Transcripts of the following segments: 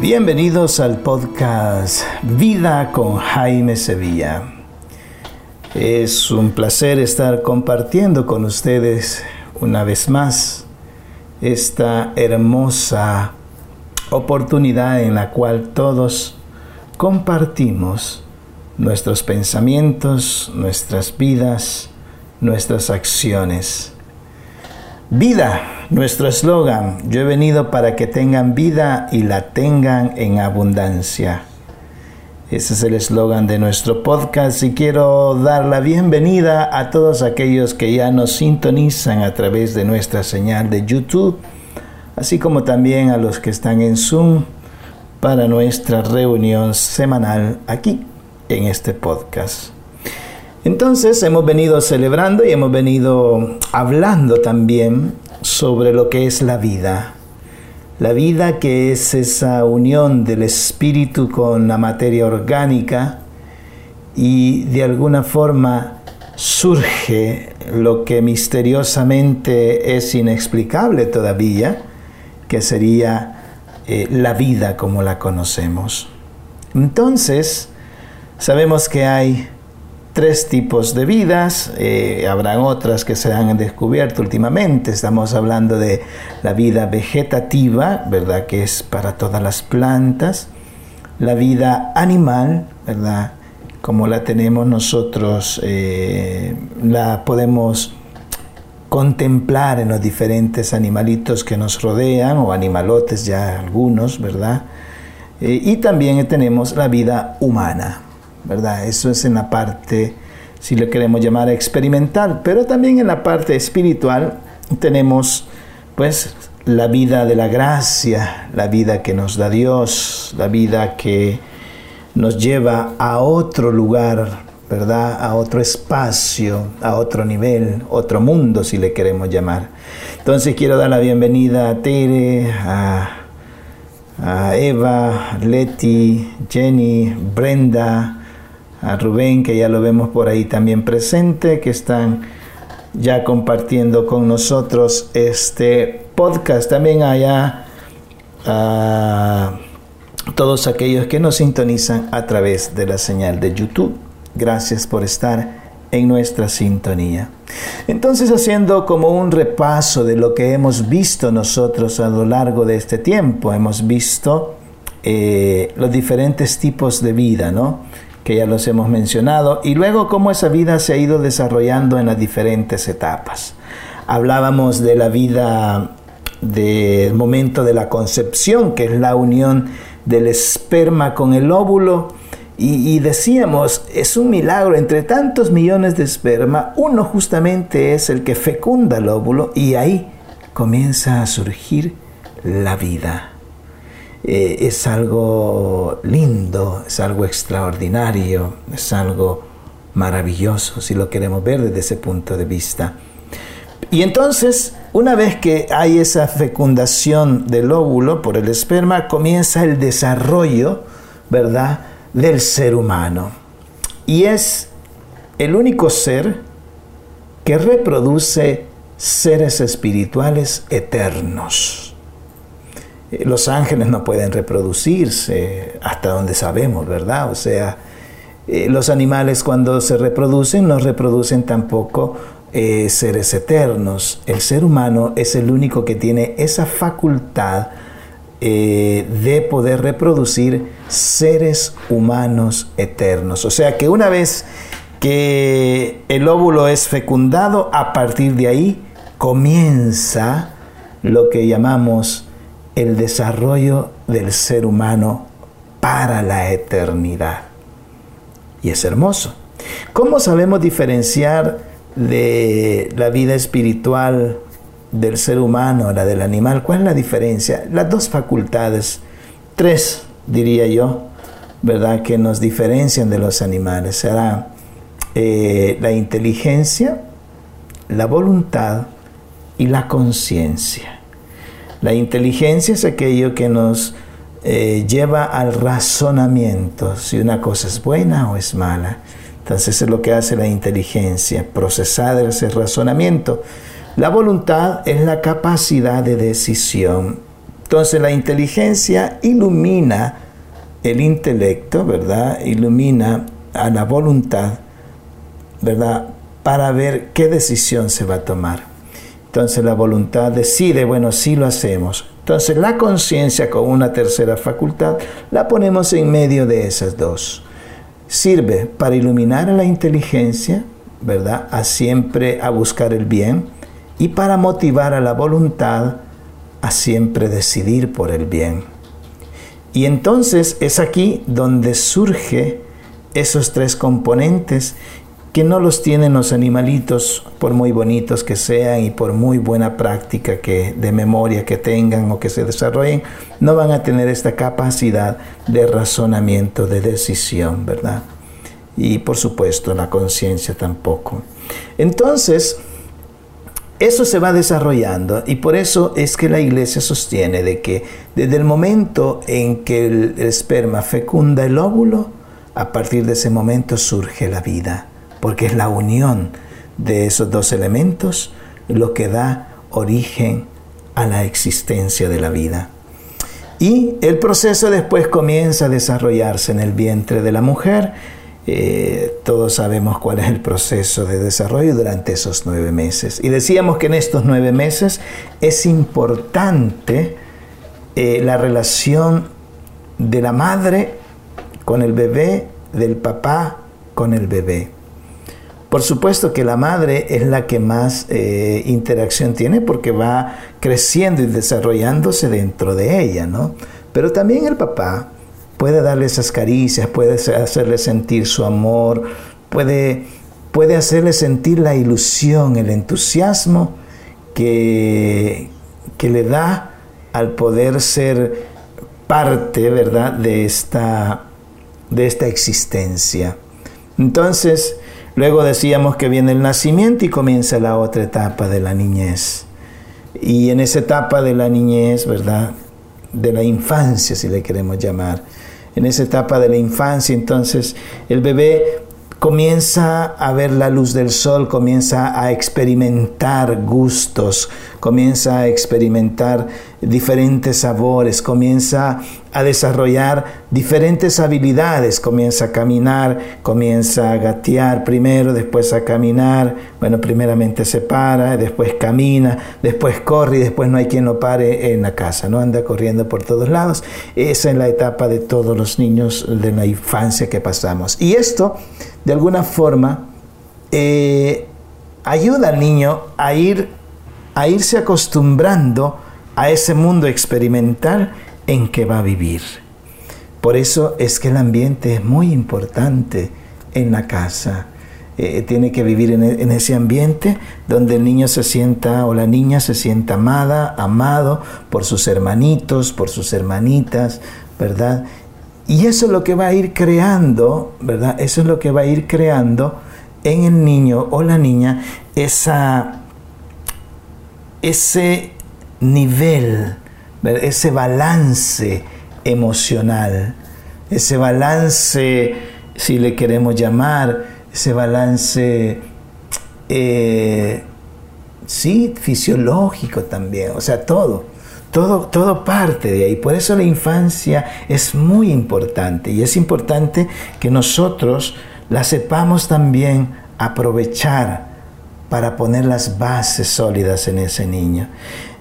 Bienvenidos al podcast Vida con Jaime Sevilla. Es un placer estar compartiendo con ustedes una vez más esta hermosa oportunidad en la cual todos compartimos nuestros pensamientos, nuestras vidas, nuestras acciones. Vida, nuestro eslogan, yo he venido para que tengan vida y la tengan en abundancia. Ese es el eslogan de nuestro podcast y quiero dar la bienvenida a todos aquellos que ya nos sintonizan a través de nuestra señal de YouTube, así como también a los que están en Zoom para nuestra reunión semanal aquí en este podcast. Entonces hemos venido celebrando y hemos venido hablando también sobre lo que es la vida. La vida que es esa unión del espíritu con la materia orgánica y de alguna forma surge lo que misteriosamente es inexplicable todavía, que sería eh, la vida como la conocemos. Entonces, sabemos que hay tres tipos de vidas, eh, habrán otras que se han descubierto últimamente, estamos hablando de la vida vegetativa, ¿verdad? Que es para todas las plantas, la vida animal, ¿verdad? Como la tenemos nosotros, eh, la podemos contemplar en los diferentes animalitos que nos rodean, o animalotes ya algunos, ¿verdad? Eh, y también tenemos la vida humana, ¿verdad? Eso es en la parte, si lo queremos llamar experimental, pero también en la parte espiritual tenemos pues la vida de la gracia, la vida que nos da Dios, la vida que nos lleva a otro lugar, ¿verdad? A otro espacio, a otro nivel, otro mundo, si le queremos llamar. Entonces quiero dar la bienvenida a Tere, a, a Eva, Leti, Jenny, Brenda, a Rubén, que ya lo vemos por ahí también presente, que están ya compartiendo con nosotros este podcast. También allá a todos aquellos que nos sintonizan a través de la señal de YouTube. Gracias por estar en nuestra sintonía. Entonces, haciendo como un repaso de lo que hemos visto nosotros a lo largo de este tiempo, hemos visto eh, los diferentes tipos de vida, ¿no? Que ya los hemos mencionado, y luego cómo esa vida se ha ido desarrollando en las diferentes etapas. Hablábamos de la vida del momento de la concepción, que es la unión del esperma con el óvulo, y, decíamos, es un milagro, entre tantos millones de esperma, uno justamente es el que fecunda el óvulo y ahí comienza a surgir la vida. Eh, es algo lindo, es algo extraordinario, es algo maravilloso si lo queremos ver desde ese punto de vista. Y entonces, una vez que hay esa fecundación del óvulo por el esperma, comienza el desarrollo, ¿verdad?, del ser humano. Y es el único ser que reproduce seres espirituales eternos. Eh, los ángeles no pueden reproducirse hasta donde sabemos, ¿verdad? O sea, eh, los animales cuando se reproducen no reproducen tampoco eh, seres eternos. El ser humano es el único que tiene esa facultad de poder reproducir seres humanos eternos. O sea que una vez que el óvulo es fecundado, a partir de ahí comienza lo que llamamos el desarrollo del ser humano para la eternidad. Y es hermoso. ¿Cómo sabemos diferenciar de la vida espiritual del ser humano, la del animal? ¿Cuál es la diferencia? Las dos facultades, tres diría yo, ¿verdad? Que nos diferencian de los animales. Será eh, la inteligencia, la voluntad y la conciencia. La inteligencia es aquello que nos eh, lleva al razonamiento, si una cosa es buena o es mala. Entonces es lo que hace la inteligencia, procesar ese razonamiento. La voluntad es la capacidad de decisión. Entonces la inteligencia ilumina el intelecto, ¿verdad? Ilumina a la voluntad, ¿verdad? Para ver qué decisión se va a tomar. Entonces la voluntad decide, bueno, sí lo hacemos. Entonces la conciencia con una tercera facultad la ponemos en medio de esas dos. Sirve para iluminar a la inteligencia, ¿verdad? A siempre a buscar el bien y para motivar a la voluntad a siempre decidir por el bien. Y entonces es aquí donde surge esos tres componentes que no los tienen los animalitos por muy bonitos que sean y por muy buena práctica que de memoria que tengan o que se desarrollen, no van a tener esta capacidad de razonamiento, de decisión, ¿verdad? Y por supuesto la conciencia tampoco. Entonces, eso se va desarrollando y por eso es que la iglesia sostiene de que desde el momento en que el, esperma fecunda el óvulo, a partir de ese momento surge la vida, porque es la unión de esos dos elementos lo que da origen a la existencia de la vida. Y el proceso después comienza a desarrollarse en el vientre de la mujer, eh, todos sabemos cuál es el proceso de desarrollo durante esos nueve meses. Y decíamos que en estos nueve meses es importante eh, la relación de la madre con el bebé, del papá con el bebé. Por supuesto que la madre es la que más eh, interacción tiene porque va creciendo y desarrollándose dentro de ella, ¿no? Pero también el papá puede darle esas caricias, puede hacerle sentir su amor, puede, puede hacerle sentir la ilusión, el entusiasmo que, que le da al poder ser parte, ¿verdad?, de esta, de esta existencia. Entonces, luego decíamos que viene el nacimiento y comienza la otra etapa de la niñez. Y en esa etapa de la niñez, ¿verdad?, de la infancia, si le queremos llamar, en esa etapa de la infancia, entonces el bebé comienza a ver la luz del sol, comienza a experimentar gustos, comienza a experimentar diferentes sabores, comienza a desarrollar diferentes habilidades, comienza a caminar, comienza a gatear primero, después a caminar, bueno, primeramente se para, después camina, después corre y después no hay quien lo pare en la casa, ¿no? Anda corriendo por todos lados. Esa es la etapa de todos los niños de la infancia que pasamos. Y esto de alguna forma, eh, ayuda al niño a, ir, a irse acostumbrando a ese mundo experimental en que va a vivir. Por eso es que el ambiente es muy importante en la casa. Eh, tiene que vivir en, en, ese ambiente donde el niño se sienta o la niña se sienta amada, amado por sus hermanitos, por sus hermanitas, ¿verdad? Y eso es lo que va a ir creando, ¿verdad? Eso es lo que va a ir creando en el niño o la niña esa, ese nivel, ese balance emocional, ese balance, si le queremos llamar, ese balance, eh, sí, fisiológico también, o sea, todo. Todo, todo parte de ahí. Por eso la infancia es muy importante y es importante que nosotros la sepamos también aprovechar para poner las bases sólidas en ese niño,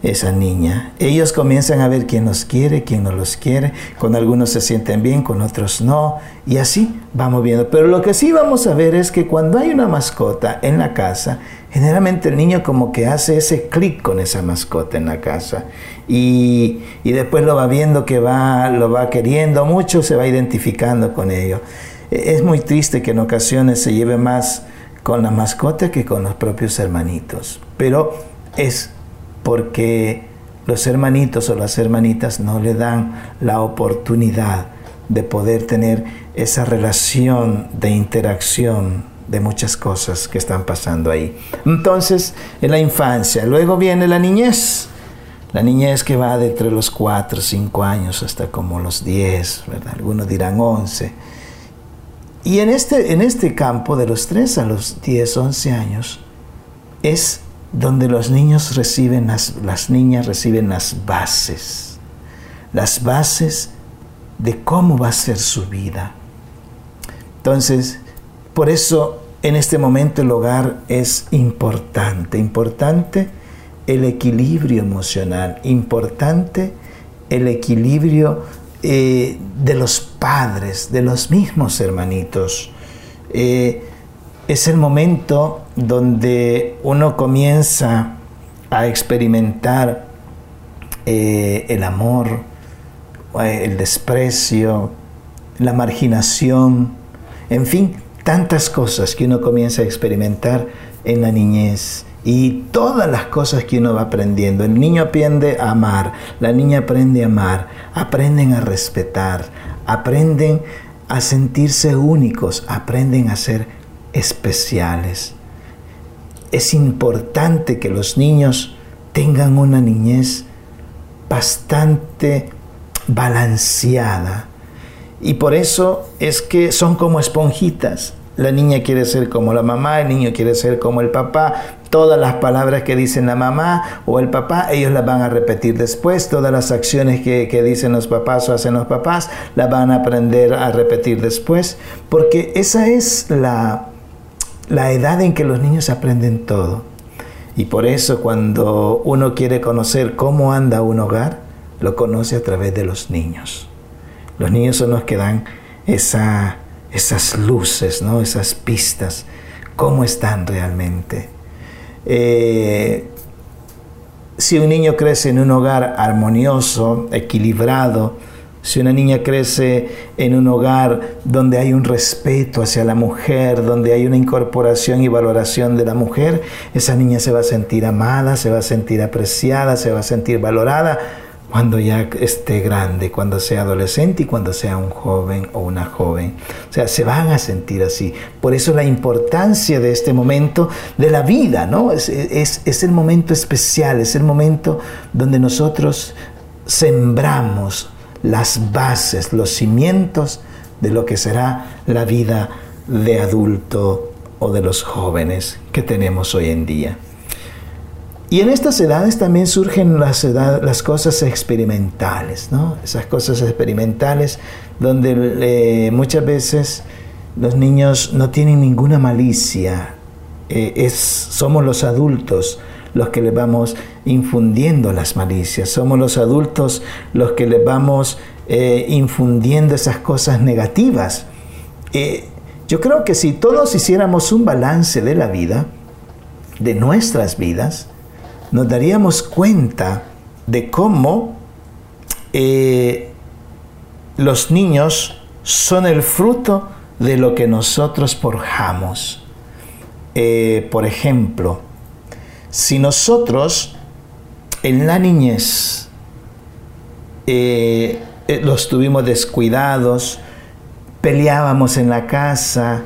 esa niña. Ellos comienzan a ver quién los quiere, quién no los quiere, con algunos se sienten bien, con otros no, y así vamos viendo. Pero lo que sí vamos a ver es que cuando hay una mascota en la casa, generalmente el niño como que hace ese clic con esa mascota en la casa y, después lo va viendo que va, lo va queriendo mucho, se va identificando con ello. E, es muy triste que en ocasiones se lleve más con la mascota que con los propios hermanitos, pero es porque los hermanitos o las hermanitas no le dan la oportunidad de poder tener esa relación de interacción de muchas cosas que están pasando ahí. Entonces, en la infancia, luego viene la niñez. La niñez que va de entre los 4, 5 años hasta como los 10, ¿verdad? algunos dirán 11. Y en este, en este campo, de los 3 a los 10, 11 años, es donde los niños reciben las, las niñas reciben las bases. las bases de cómo va a ser su vida. Entonces, por eso en este momento el hogar es importante, importante el equilibrio emocional, importante el equilibrio eh, de los padres, de los mismos hermanitos. Eh, es el momento donde uno comienza a experimentar eh, el amor, el desprecio, la marginación, en fin, tantas cosas que uno comienza a experimentar en la niñez y todas las cosas que uno va aprendiendo. El niño aprende a amar, la niña aprende a amar, aprenden a respetar, aprenden a sentirse únicos, aprenden a ser especiales. Es importante que los niños tengan una niñez bastante balanceada. Y por eso es que son como esponjitas. La niña quiere ser como la mamá, el niño quiere ser como el papá. Todas las palabras que dicen la mamá o el papá, ellos las van a repetir después. Todas las acciones que, que dicen los papás o hacen los papás, las van a aprender a repetir después. Porque esa es la, la edad en que los niños aprenden todo. Y por eso cuando uno quiere conocer cómo anda un hogar, lo conoce a través de los niños. Los niños son los que dan esa, esas luces, ¿no? esas pistas, cómo están realmente. Eh, si un niño crece en un hogar armonioso, equilibrado, si una niña crece en un hogar donde hay un respeto hacia la mujer, donde hay una incorporación y valoración de la mujer, esa niña se va a sentir amada, se va a sentir apreciada, se va a sentir valorada cuando ya esté grande, cuando sea adolescente y cuando sea un joven o una joven. O sea, se van a sentir así. Por eso la importancia de este momento de la vida, ¿no? Es, es el momento especial, es el momento donde nosotros sembramos las bases, los cimientos de lo que será la vida de adulto o de los jóvenes que tenemos hoy en día. Y en estas edades también surgen las, cosas experimentales, ¿no? Esas cosas experimentales donde eh, muchas veces los niños no tienen ninguna malicia. Eh, somos los adultos los que les vamos infundiendo las malicias, somos los adultos los que les vamos eh, infundiendo esas cosas negativas. yo creo que si todos hiciéramos un balance de la vida, de nuestras vidas, nos daríamos cuenta de cómo eh, los niños son el fruto de lo que nosotros forjamos. Eh, por ejemplo, si nosotros en la niñez eh, los tuvimos descuidados, peleábamos en la casa,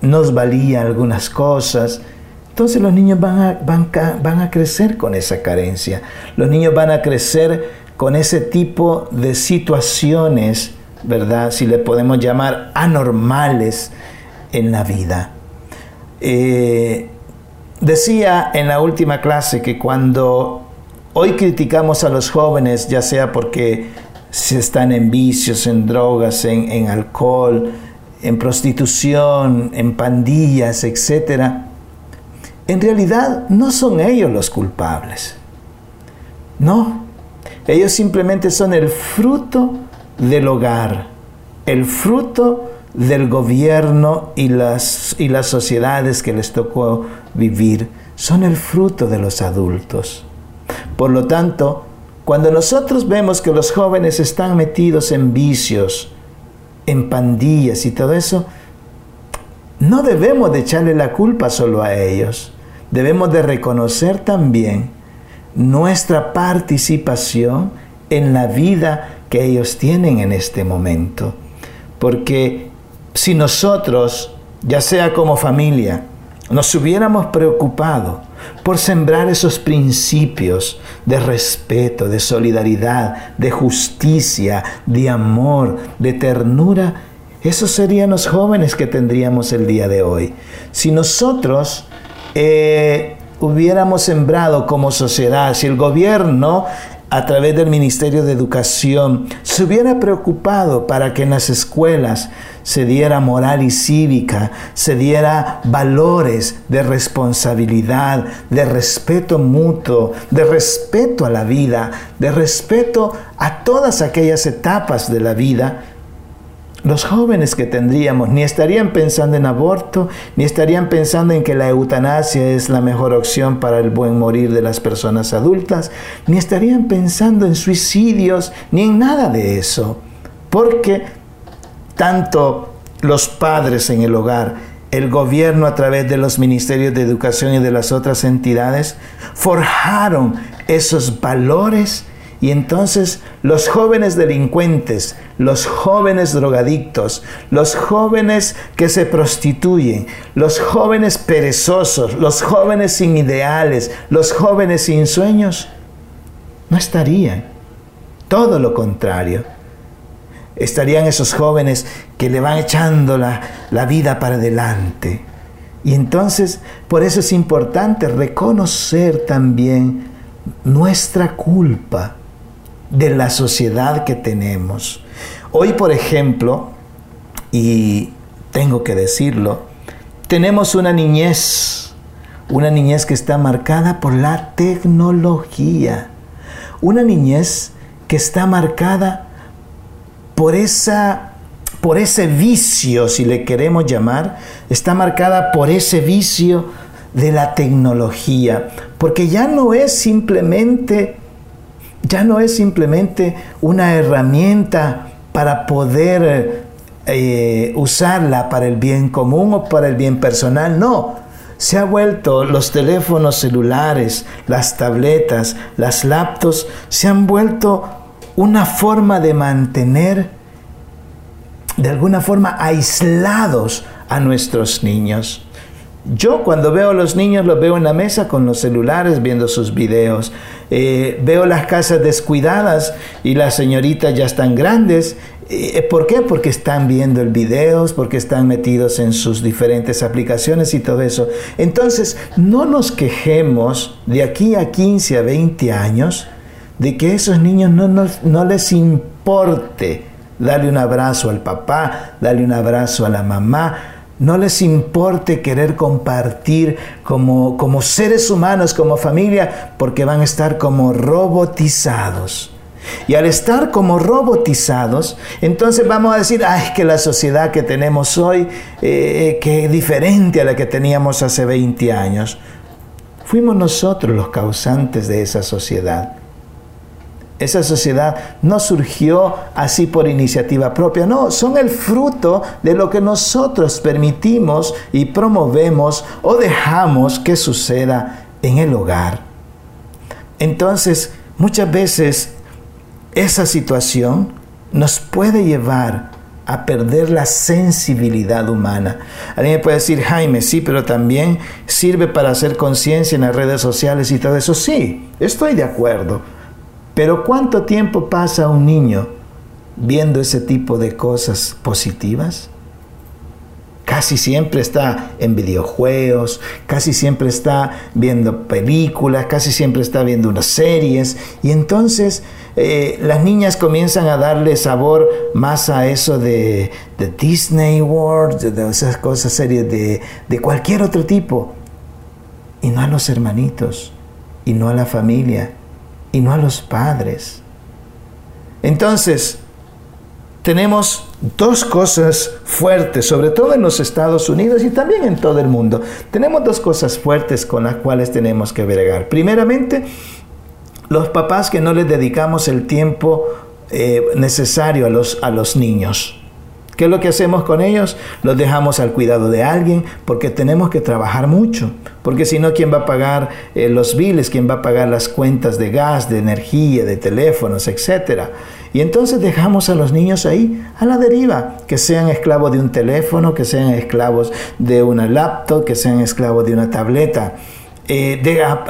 nos valía algunas cosas, entonces los niños van a, van a crecer con esa carencia. Los niños van a crecer con ese tipo de situaciones, ¿verdad? Si le podemos llamar anormales en la vida. Eh, decía en la última clase que cuando hoy criticamos a los jóvenes, ya sea porque se están en vicios, en drogas, en, en alcohol, en prostitución, en pandillas, etcétera, en realidad no son ellos los culpables. No, ellos simplemente son el fruto del hogar, el fruto del gobierno y las, y las sociedades que les tocó vivir, son el fruto de los adultos. Por lo tanto, cuando nosotros vemos que los jóvenes están metidos en vicios, en pandillas y todo eso, no debemos de echarle la culpa solo a ellos debemos de reconocer también nuestra participación en la vida que ellos tienen en este momento. Porque si nosotros, ya sea como familia, nos hubiéramos preocupado por sembrar esos principios de respeto, de solidaridad, de justicia, de amor, de ternura, esos serían los jóvenes que tendríamos el día de hoy. Si nosotros eh, hubiéramos sembrado como sociedad, si el gobierno a través del Ministerio de Educación, se hubiera preocupado para que en las escuelas se diera moral y cívica, se diera valores de responsabilidad, de respeto mutuo, de respeto a la vida, de respeto a todas aquellas etapas de la vida, los jóvenes que tendríamos ni estarían pensando en aborto, ni estarían pensando en que la eutanasia es la mejor opción para el buen morir de las personas adultas, ni estarían pensando en suicidios, ni en nada de eso. Porque tanto los padres en el hogar, el gobierno a través de los ministerios de educación y de las otras entidades, forjaron esos valores y entonces los jóvenes delincuentes, los jóvenes drogadictos, los jóvenes que se prostituyen, los jóvenes perezosos, los jóvenes sin ideales, los jóvenes sin sueños, no estarían. Todo lo contrario. Estarían esos jóvenes que le van echando la, la vida para adelante. Y entonces, por eso es importante reconocer también nuestra culpa de la sociedad que tenemos. Hoy, por ejemplo, y tengo que decirlo, tenemos una niñez, una niñez que está marcada por la tecnología, una niñez que está marcada por esa por ese vicio, si le queremos llamar, está marcada por ese vicio de la tecnología, porque ya no es simplemente ya no es simplemente una herramienta para poder eh, usarla para el bien común o para el bien personal, no. Se ha vuelto los teléfonos celulares, las tabletas, las laptops, se han vuelto una forma de mantener de alguna forma aislados a nuestros niños. Yo cuando veo a los niños los veo en la mesa con los celulares viendo sus videos. Eh, veo las casas descuidadas y las señoritas ya están grandes. Eh, ¿Por qué? Porque están viendo el videos, porque están metidos en sus diferentes aplicaciones y todo eso. Entonces, no nos quejemos de aquí a 15 a 20 años de que a esos niños no, no les importe darle un abrazo al papá, darle un abrazo a la mamá, no les importe querer compartir como, como seres humanos, como familia, porque van a estar como robotizados. Y al estar como robotizados, entonces vamos a decir, ay, que la sociedad que tenemos hoy, eh, que es diferente a la que teníamos hace 20 años. Fuimos nosotros los causantes de esa sociedad. Esa sociedad no surgió así por iniciativa propia, no, son el fruto de lo que nosotros permitimos y promovemos o dejamos que suceda en el hogar. Entonces, muchas veces esa situación nos puede llevar a perder la sensibilidad humana. Alguien puede decir, Jaime, sí, pero también sirve para hacer conciencia en las redes sociales y todo eso. Sí, estoy de acuerdo. Pero ¿cuánto tiempo pasa un niño viendo ese tipo de cosas positivas? Casi siempre está en videojuegos, casi siempre está viendo películas, casi siempre está viendo unas series. Y entonces eh, las niñas comienzan a darle sabor más a eso de, Disney World, de esas cosas, series de, de cualquier otro tipo. Y no a los hermanitos, y no a la familia, y no a los padres. Entonces, tenemos dos cosas fuertes, sobre todo en los Estados Unidos y también en todo el mundo. Tenemos dos cosas fuertes con las cuales tenemos que bregar. Primeramente, los papás que no les dedicamos el tiempo eh, necesario a los, a los niños. ¿Qué es lo que hacemos con ellos? Los dejamos al cuidado de alguien porque tenemos que trabajar mucho. Porque si no, ¿quién va a pagar eh, los biles? ¿Quién va a pagar las cuentas de gas, de energía, de teléfonos, etcétera? Y entonces dejamos a los niños ahí, a la deriva, que sean esclavos de un teléfono, que sean esclavos de una laptop, que sean esclavos de una tableta. Eh,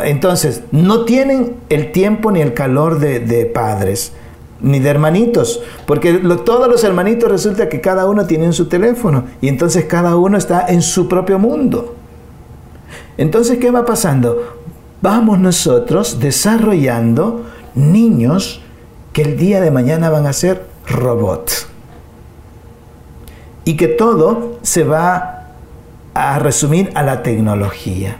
entonces, no tienen el tiempo ni el calor de, de padres ni de hermanitos, porque todos los hermanitos resulta que cada uno tiene su teléfono y entonces cada uno está en su propio mundo. Entonces, ¿qué va pasando? Vamos nosotros desarrollando niños que el día de mañana van a ser robots. Y que todo se va a resumir a la tecnología.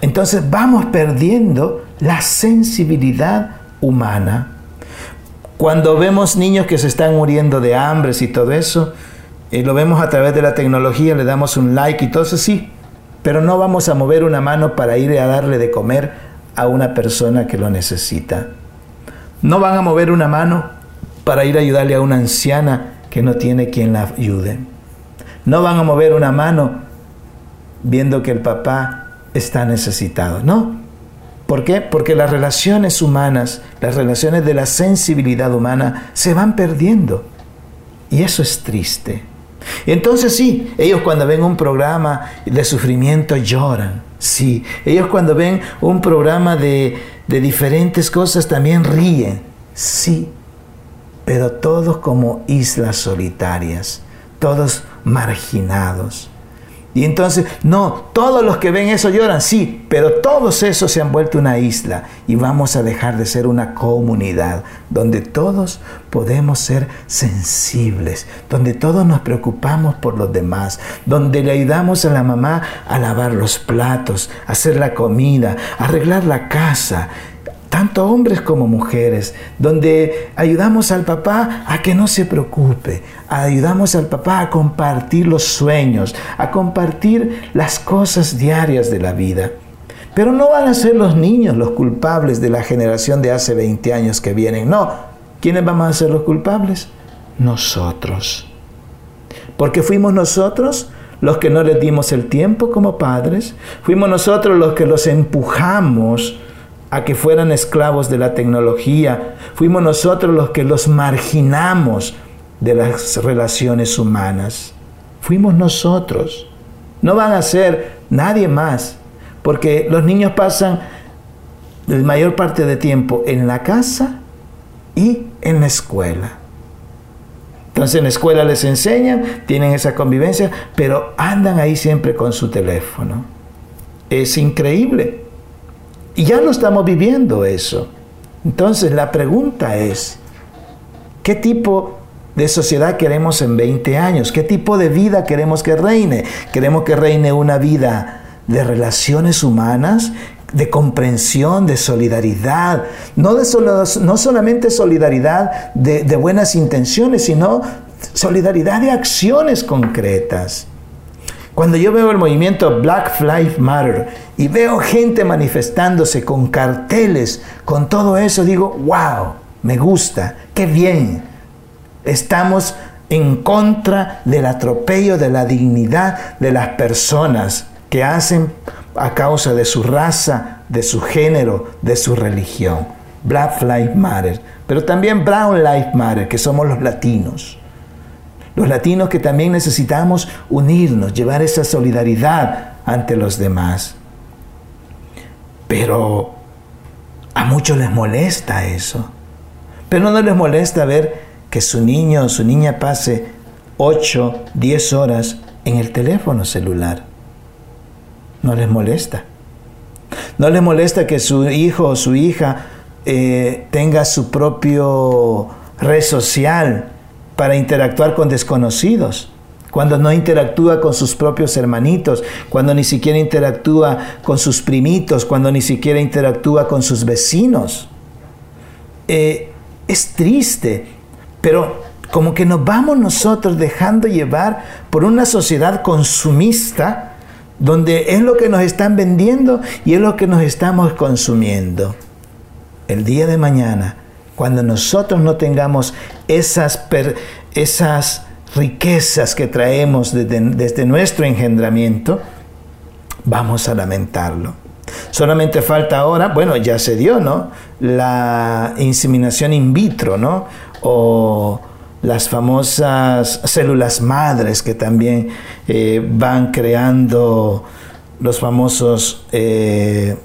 Entonces vamos perdiendo la sensibilidad humana. Cuando vemos niños que se están muriendo de hambre y todo eso, y lo vemos a través de la tecnología, le damos un like y todo eso sí, pero no vamos a mover una mano para ir a darle de comer a una persona que lo necesita. No van a mover una mano para ir a ayudarle a una anciana que no tiene quien la ayude. No van a mover una mano viendo que el papá está necesitado. No. ¿Por qué? Porque las relaciones humanas, las relaciones de la sensibilidad humana se van perdiendo. Y eso es triste. Entonces sí, ellos cuando ven un programa de sufrimiento lloran. Sí, ellos cuando ven un programa de, de diferentes cosas también ríen. Sí, pero todos como islas solitarias, todos marginados. Y entonces, no, todos los que ven eso lloran, sí, pero todos esos se han vuelto una isla y vamos a dejar de ser una comunidad donde todos podemos ser sensibles, donde todos nos preocupamos por los demás, donde le ayudamos a la mamá a lavar los platos, hacer la comida, arreglar la casa, tanto hombres como mujeres, donde ayudamos al papá a que no se preocupe, ayudamos al papá a compartir los sueños, a compartir las cosas diarias de la vida. Pero no van a ser los niños los culpables de la generación de hace 20 años que vienen, no. ¿Quiénes vamos a ser los culpables? Nosotros. Porque fuimos nosotros los que no les dimos el tiempo como padres, fuimos nosotros los que los empujamos a que fueran esclavos de la tecnología. Fuimos nosotros los que los marginamos de las relaciones humanas. Fuimos nosotros. No van a ser nadie más, porque los niños pasan la mayor parte de tiempo en la casa y en la escuela. Entonces en la escuela les enseñan, tienen esa convivencia, pero andan ahí siempre con su teléfono. Es increíble. Y ya no estamos viviendo eso. Entonces la pregunta es, ¿qué tipo de sociedad queremos en 20 años? ¿Qué tipo de vida queremos que reine? ¿Queremos que reine una vida de relaciones humanas? de comprensión, de solidaridad, no, de no solamente solidaridad de buenas intenciones, sino solidaridad de acciones concretas. Cuando yo veo el movimiento Black Lives Matter y veo gente manifestándose con carteles, con todo eso, digo, wow, me gusta, qué bien. Estamos en contra del atropello de la dignidad de las personas que hacen a causa de su raza, de su género, de su religión. Black Lives Matter, pero también Brown Lives Matter, que somos los latinos. Los latinos que también necesitamos unirnos, llevar esa solidaridad ante los demás. Pero a muchos les molesta eso. Pero no les molesta ver que su niño o su niña pase 8, 10 horas en el teléfono celular. No les molesta. No les molesta que su hijo o su hija eh, tenga su propio red social para interactuar con desconocidos, cuando no interactúa con sus propios hermanitos, cuando ni siquiera interactúa con sus primitos, cuando ni siquiera interactúa con sus vecinos. Eh, es triste, pero como que nos vamos nosotros dejando llevar por una sociedad consumista, donde es lo que nos están vendiendo y es lo que nos estamos consumiendo. El día de mañana cuando nosotros no tengamos esas, esas riquezas que traemos desde, nuestro engendramiento, vamos a lamentarlo. Solamente falta ahora, bueno, ya se dio, ¿no? La inseminación in vitro, ¿no? O las famosas células madres que también eh, van creando los famosos, eh,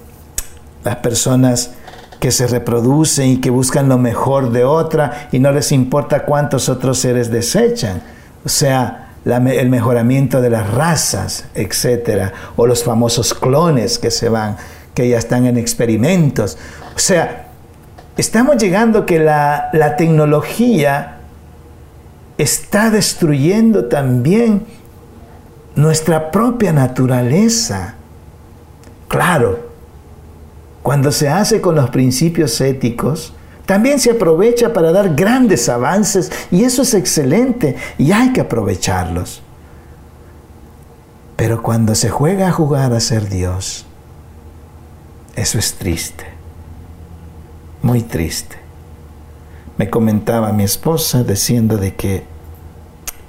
las personas que se reproducen y que buscan lo mejor de otra y no les importa cuántos otros seres desechan. O sea, el mejoramiento de las razas, etcétera, o los famosos clones que se van, que ya están en experimentos. O sea, estamos llegando que la, la tecnología está destruyendo también nuestra propia naturaleza. Claro, cuando se hace con los principios éticos, también se aprovecha para dar grandes avances y eso es excelente y hay que aprovecharlos. Pero cuando se juega a jugar a ser Dios, eso es triste, muy triste. Me comentaba mi esposa diciendo de que,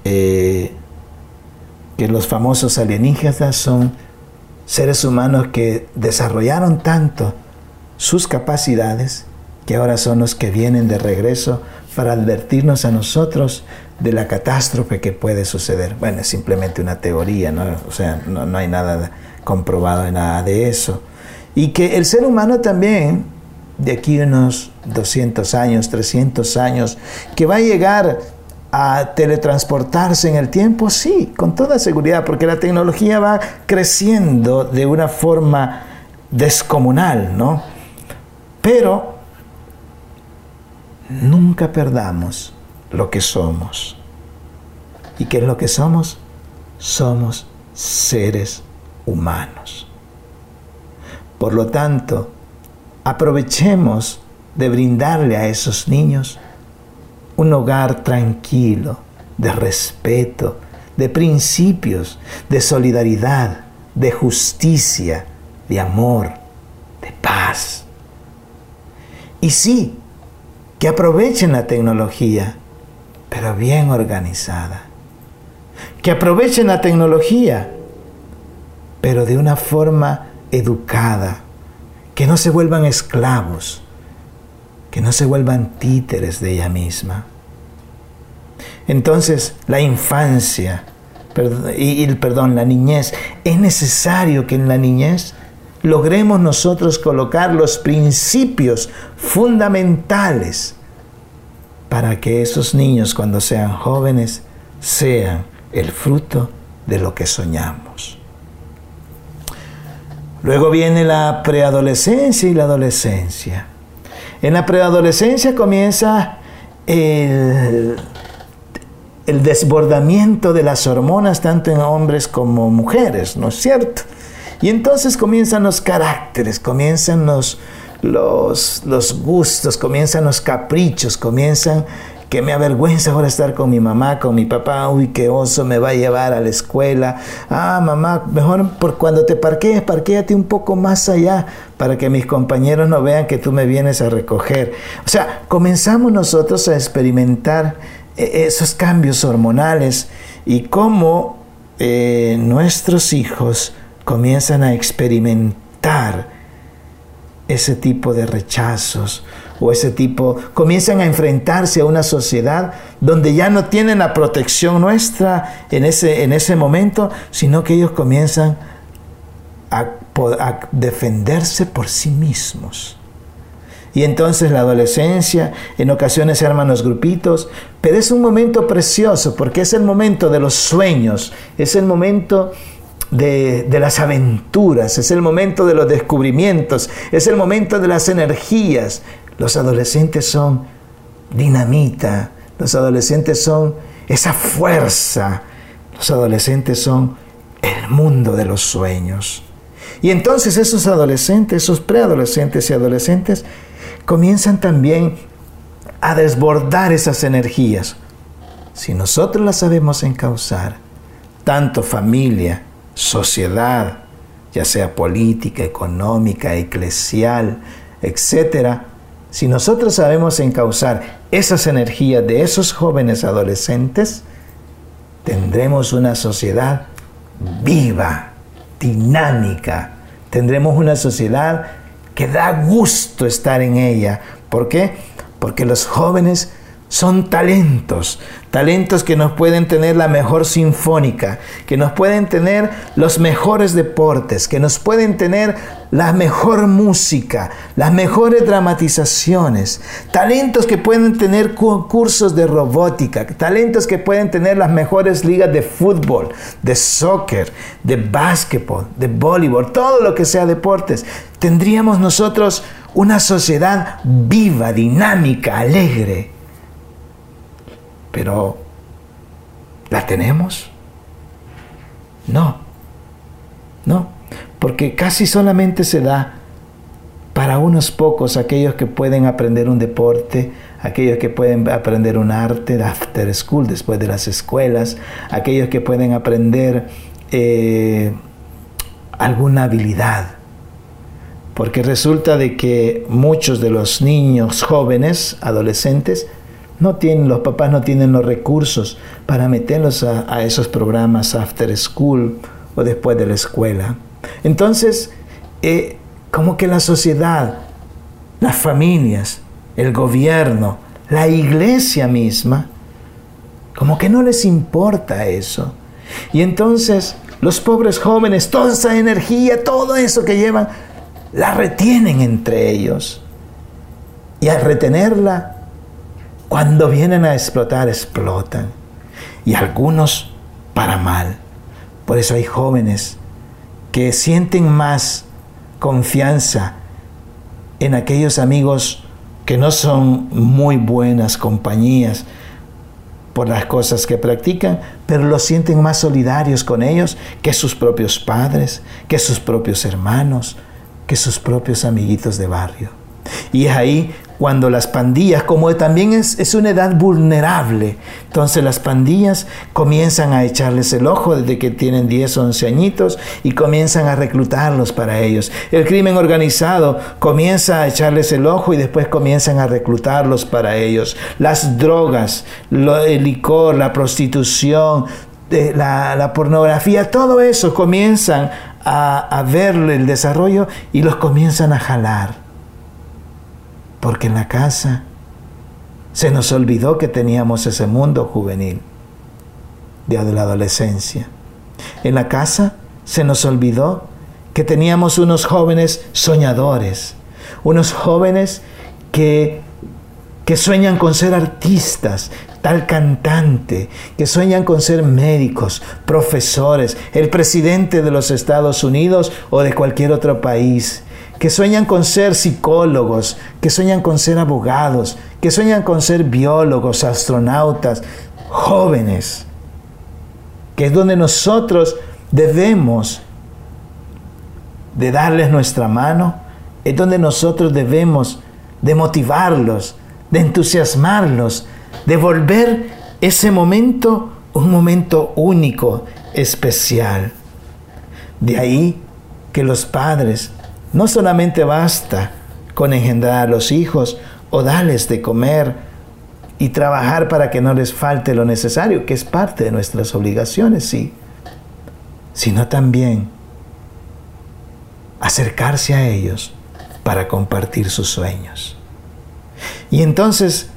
eh, que los famosos alienígenas son seres humanos que desarrollaron tanto sus capacidades que ahora son los que vienen de regreso para advertirnos a nosotros de la catástrofe que puede suceder. Bueno, es simplemente una teoría, ¿no? O sea, no, no hay nada comprobado de nada de eso. Y que el ser humano también, de aquí unos 200 años, 300 años, que va a llegar a teletransportarse en el tiempo? Sí, con toda seguridad, porque la tecnología va creciendo de una forma descomunal, ¿no? Pero nunca perdamos lo que somos. ¿Y qué es lo que somos? Somos seres humanos. Por lo tanto, aprovechemos de brindarle a esos niños un hogar tranquilo, de respeto, de principios, de solidaridad, de justicia, de amor, de paz. Y sí, que aprovechen la tecnología, pero bien organizada. Que aprovechen la tecnología, pero de una forma educada, que no se vuelvan esclavos, que no se vuelvan títeres de ella misma. Entonces, la infancia y, perdón, la niñez, es necesario que en la niñez logremos nosotros colocar los principios fundamentales para que esos niños cuando sean jóvenes sean el fruto de lo que soñamos. Luego viene la preadolescencia y la adolescencia. En la preadolescencia comienza el, desbordamiento de las hormonas tanto en hombres como mujeres, ¿no es cierto? Y entonces comienzan los caracteres, comienzan los, los, gustos, comienzan los caprichos, comienzan que me avergüenza ahora estar con mi mamá, con mi papá, uy, qué oso me va a llevar a la escuela. Ah, mamá, mejor por cuando te parquees, parquéate un poco más allá para que mis compañeros no vean que tú me vienes a recoger. O sea, comenzamos nosotros a experimentar eh, esos cambios hormonales y cómo eh, nuestros hijos comienzan a experimentar ese tipo de rechazos o ese tipo, comienzan a enfrentarse a una sociedad donde ya no tienen la protección nuestra en ese, en ese momento, sino que ellos comienzan a, a defenderse por sí mismos. Y entonces la adolescencia, en ocasiones se arman los grupitos, pero es un momento precioso porque es el momento de los sueños, es el momento de, de, las aventuras, es el momento de los descubrimientos, es el momento de las energías, los adolescentes son dinamita, los adolescentes son esa fuerza, los adolescentes son el mundo de los sueños. Y entonces esos adolescentes, esos preadolescentes y adolescentes comienzan también a desbordar esas energías. Si nosotros las sabemos encauzar, tanto familia, sociedad, ya sea política, económica, eclesial, etcétera, si nosotros sabemos encauzar esas energías de esos jóvenes adolescentes, tendremos una sociedad viva, dinámica. Tendremos una sociedad que da gusto estar en ella. ¿Por qué? Porque los jóvenes son talentos, talentos que nos pueden tener la mejor sinfónica, que nos pueden tener los mejores deportes, que nos pueden tener la mejor música, las mejores dramatizaciones, talentos que pueden tener cursos de robótica, talentos que pueden tener las mejores ligas de fútbol, de soccer, de básquetbol, de voleibol, todo lo que sea deportes. Tendríamos nosotros una sociedad viva, dinámica, alegre. Pero, ¿la tenemos? No, no, porque casi solamente se da para unos pocos, aquellos que pueden aprender un deporte, aquellos que pueden aprender un arte, after school, después de las escuelas, aquellos que pueden aprender eh, alguna habilidad. Porque resulta de que muchos de los niños jóvenes, adolescentes, no tienen, los papás no tienen los recursos para meterlos a, esos programas after school o después de la escuela. Entonces, eh, como que la sociedad, las familias, el gobierno, la iglesia misma, como que no les importa eso. Y entonces los pobres jóvenes, toda esa energía, todo eso que llevan, la retienen entre ellos. Y al retenerla, cuando vienen a explotar, explotan. Y algunos para mal. Por eso hay jóvenes que sienten más confianza en aquellos amigos que no son muy buenas compañías por las cosas que practican, pero los sienten más solidarios con ellos que sus propios padres, que sus propios hermanos, que sus propios amiguitos de barrio. Y es ahí cuando las pandillas, como también es, una edad vulnerable, entonces las pandillas comienzan a echarles el ojo desde que tienen 10 o 11 añitos y comienzan a reclutarlos para ellos. El crimen organizado comienza a echarles el ojo y después comienzan a reclutarlos para ellos. Las drogas, el licor, la prostitución, eh, la, la pornografía, todo eso comienzan a, a ver el desarrollo y los comienzan a jalar porque en la casa se nos olvidó que teníamos ese mundo juvenil de la adolescencia. En la casa se nos olvidó que teníamos unos jóvenes soñadores, unos jóvenes que, que sueñan con ser artistas, tal cantante, que sueñan con ser médicos, profesores, el presidente de los Estados Unidos o de cualquier otro país, que sueñan con ser psicólogos, que sueñan con ser abogados, que sueñan con ser biólogos, astronautas, jóvenes, que es donde nosotros debemos de darles nuestra mano, es donde nosotros debemos de motivarlos, de entusiasmarlos, de volver ese momento un momento único, especial. De ahí que los padres no solamente basta con engendrar a los hijos o darles de comer y trabajar para que no les falte lo necesario, que es parte de nuestras obligaciones, sí, sino también acercarse a ellos para compartir sus sueños. Y entonces,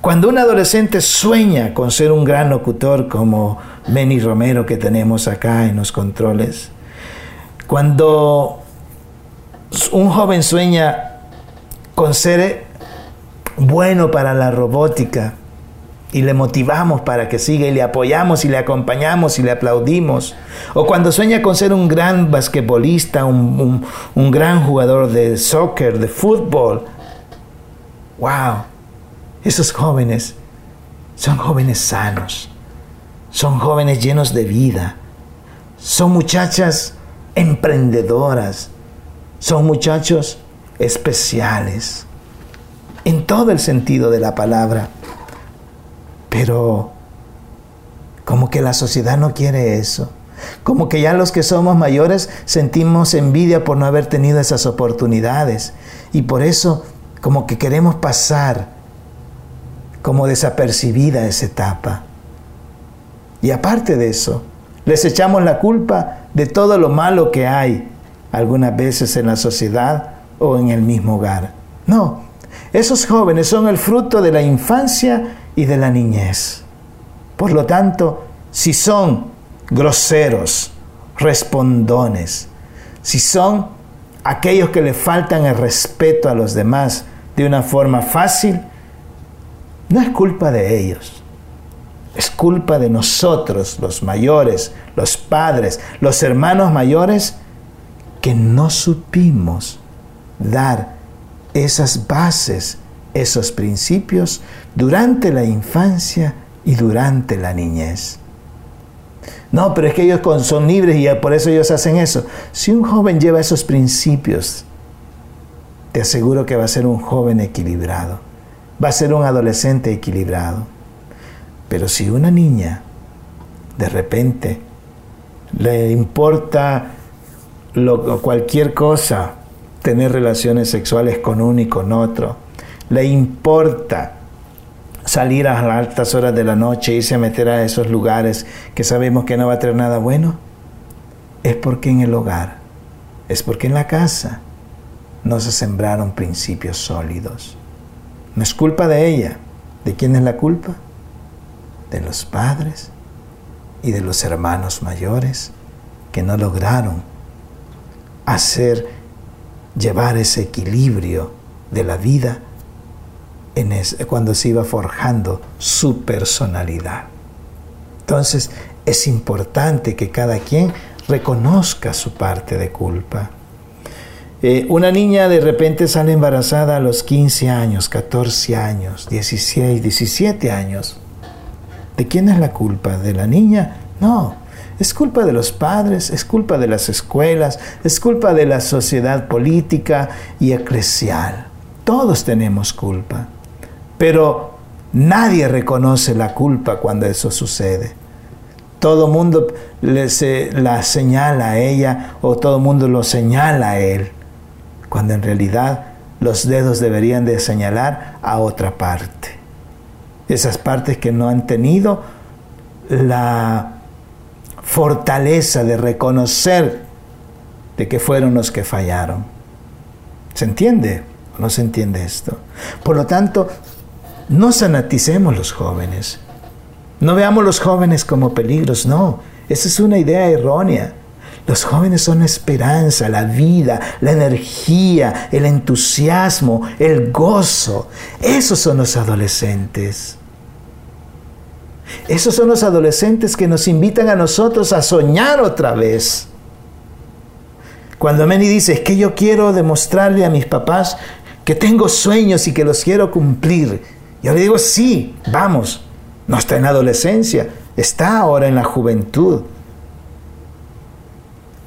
cuando un adolescente sueña con ser un gran locutor como Benny Romero que tenemos acá en los controles, cuando un joven sueña con ser bueno para la robótica y le motivamos para que siga y le apoyamos y le acompañamos y le aplaudimos. O cuando sueña con ser un gran basquetbolista, un, un gran jugador de soccer, de fútbol. ¡Wow! Esos jóvenes son jóvenes sanos, son jóvenes llenos de vida, son muchachas emprendedoras, son muchachos especiales en todo el sentido de la palabra. Pero como que la sociedad no quiere eso. Como que ya los que somos mayores sentimos envidia por no haber tenido esas oportunidades. Y por eso como que queremos pasar como desapercibida esa etapa. Y aparte de eso, les echamos la culpa de todo lo malo que hay algunas veces en la sociedad o en el mismo hogar. No, esos jóvenes son el fruto de la infancia y de la niñez. Por lo tanto, si son groseros, respondones, si son aquellos que le faltan el respeto a los demás de una forma fácil, no es culpa de ellos. Es culpa de nosotros, los mayores, los padres, los hermanos mayores, que no supimos dar esas bases, esos principios durante la infancia y durante la niñez. No, pero es que ellos son libres y por eso ellos hacen eso. Si un joven lleva esos principios, te aseguro que va a ser un joven equilibrado, va a ser un adolescente equilibrado. Pero si una niña de repente le importa cualquier cosa, tener relaciones sexuales con uno y con otro, le importa salir a las altas horas de la noche, irse a meter a esos lugares que sabemos que no va a traer nada bueno, es porque en el hogar, es porque en la casa no se sembraron principios sólidos. No es culpa de ella. ¿De quién es la culpa? De los padres y de los hermanos mayores que no lograron hacer llevar ese equilibrio de la vida cuando se iba forjando su personalidad. Entonces es importante que cada quien reconozca su parte de culpa. Eh, una niña de repente sale embarazada a los 15 años, 14 años, 16, 17 años. ¿De quién es la culpa? ¿De la niña? No, es culpa de los padres, es culpa de las escuelas, es culpa de la sociedad política y eclesial. Todos tenemos culpa, pero nadie reconoce la culpa cuando eso sucede. Todo mundo le se, la señala a ella o todo mundo lo señala a él, cuando en realidad los dedos deberían de señalar a otra parte. Esas partes que no han tenido la fortaleza de reconocer de que fueron los que fallaron. ¿Se entiende no se entiende esto? Por lo tanto, no sanaticemos los jóvenes. No veamos los jóvenes como peligros, no. Esa es una idea errónea. Los jóvenes son la esperanza, la vida, la energía, el entusiasmo, el gozo. Esos son los adolescentes. Esos son los adolescentes que nos invitan a nosotros a soñar otra vez. Cuando Manny dice, es que yo quiero demostrarle a mis papás que tengo sueños y que los quiero cumplir. Yo le digo, sí, vamos. No está en adolescencia, está ahora en la juventud.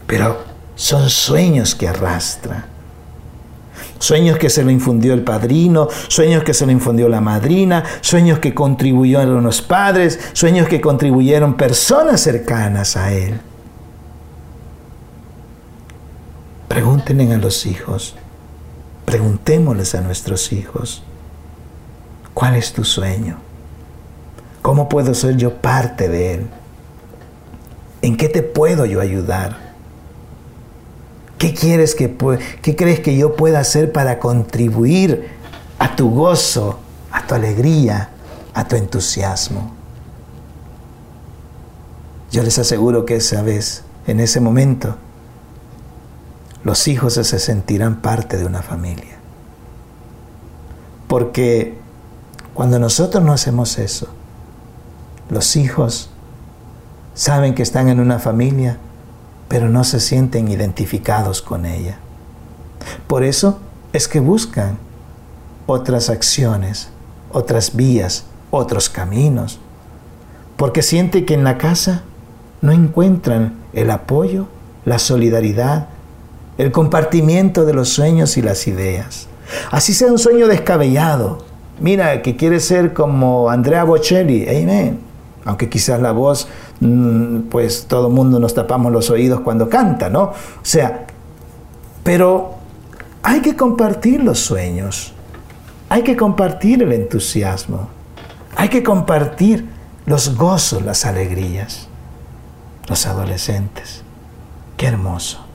Pero son sueños que arrastra. Sueños que se lo infundió el padrino, sueños que se lo infundió la madrina, sueños que contribuyeron los padres, sueños que contribuyeron personas cercanas a él. Pregúntenle a los hijos, preguntémosles a nuestros hijos, ¿cuál es tu sueño? ¿Cómo puedo ser yo parte de él? ¿En qué te puedo yo ayudar? ¿Qué quieres que qué crees que yo pueda hacer para contribuir a tu gozo, a tu alegría, a tu entusiasmo? Yo les aseguro que esa vez, en ese momento, los hijos se sentirán parte de una familia. Porque cuando nosotros no hacemos eso, los hijos saben que están en una familia pero no se sienten identificados con ella. Por eso es que buscan otras acciones, otras vías, otros caminos, porque sienten que en la casa no encuentran el apoyo, la solidaridad, el compartimiento de los sueños y las ideas. Así sea un sueño descabellado. Mira, que quiere ser como Andrea Bocelli, amén aunque quizás la voz, mm, pues todo mundo nos tapamos los oídos cuando canta, ¿no? O sea, pero hay que compartir los sueños, hay que compartir el entusiasmo, hay que compartir los gozos, las alegrías, los adolescentes. Qué hermoso.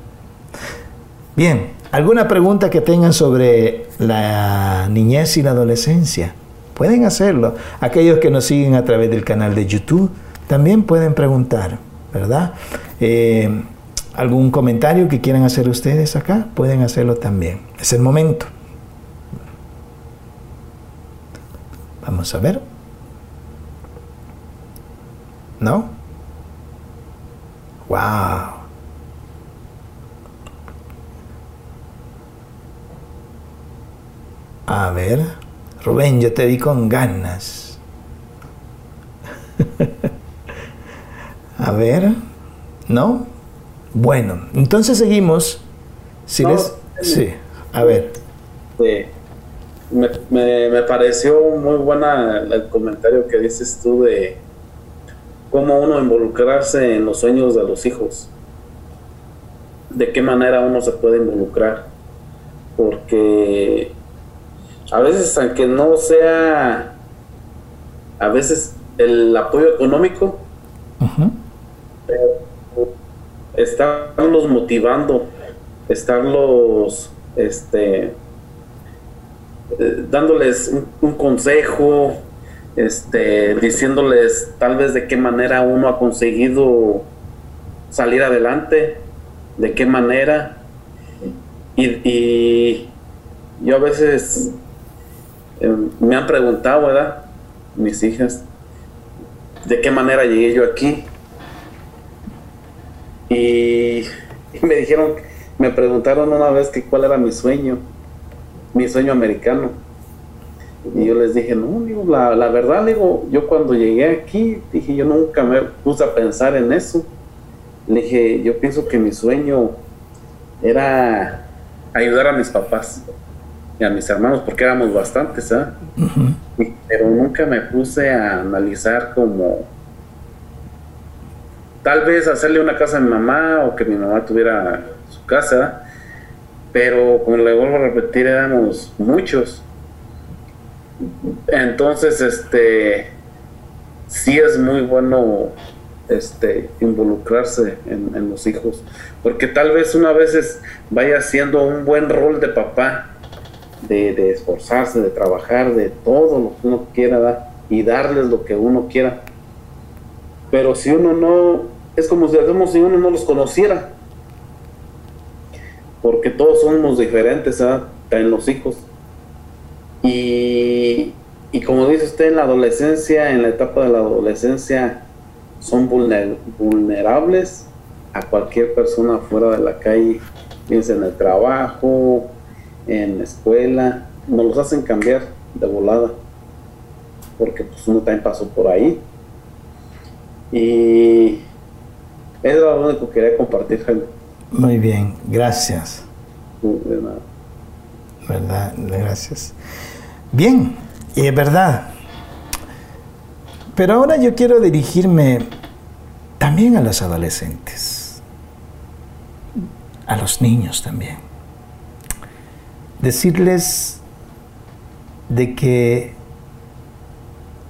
Bien, ¿alguna pregunta que tengan sobre la niñez y la adolescencia? Pueden hacerlo. Aquellos que nos siguen a través del canal de YouTube también pueden preguntar, ¿verdad? Eh, ¿Algún comentario que quieran hacer ustedes acá? Pueden hacerlo también. Es el momento. Vamos a ver. ¿No? ¡Wow! A ver, Rubén, yo te vi con ganas. A ver, ¿no? Bueno, entonces seguimos. Si Sí, a ver. Sí. Me, me, pareció muy buena el comentario que dices tú de cómo uno involucrarse en los sueños de los hijos. De qué manera uno se puede involucrar. Porque a veces, aunque no sea, a veces el apoyo económico, estarlos motivando, estarlos, este, eh, dándoles un, consejo, este, diciéndoles tal vez de qué manera uno ha conseguido salir adelante, de qué manera. Y, y yo a veces eh, me han preguntado, ¿verdad? Mis hijas, de qué manera llegué yo aquí. Y, me dijeron, me preguntaron una vez que cuál era mi sueño, mi sueño americano. Y yo les dije, no, digo, la, verdad, digo, yo cuando llegué aquí, dije, yo nunca me puse a pensar en eso. Le dije, yo pienso que mi sueño era ayudar a mis papás y a mis hermanos, porque éramos bastantes, ¿eh? Pero nunca me puse a analizar como tal vez hacerle una casa a mi mamá o que mi mamá tuviera su casa, pero como le vuelvo a repetir, éramos muchos. Entonces, este, sí es muy bueno este, involucrarse en, los hijos, porque tal vez una vez vaya haciendo un buen rol de papá, de, esforzarse, de trabajar, de todo lo que uno quiera dar y darles lo que uno quiera. Pero si uno no es como si hacemos si uno no los conociera. Porque todos somos diferentes, ¿verdad? En los hijos. Y, como dice usted, en la adolescencia, en la etapa de la adolescencia, son vulnerables a cualquier persona fuera de la calle, piensa en el trabajo, en la escuela, nos los hacen cambiar de volada, porque pues uno también pasó por ahí. Y es lo único que quería compartir, Jaime. Muy bien, gracias. De nada. ¿Verdad? Gracias. Bien, y es verdad. Pero ahora yo quiero dirigirme también a los adolescentes, a los niños también. Decirles de que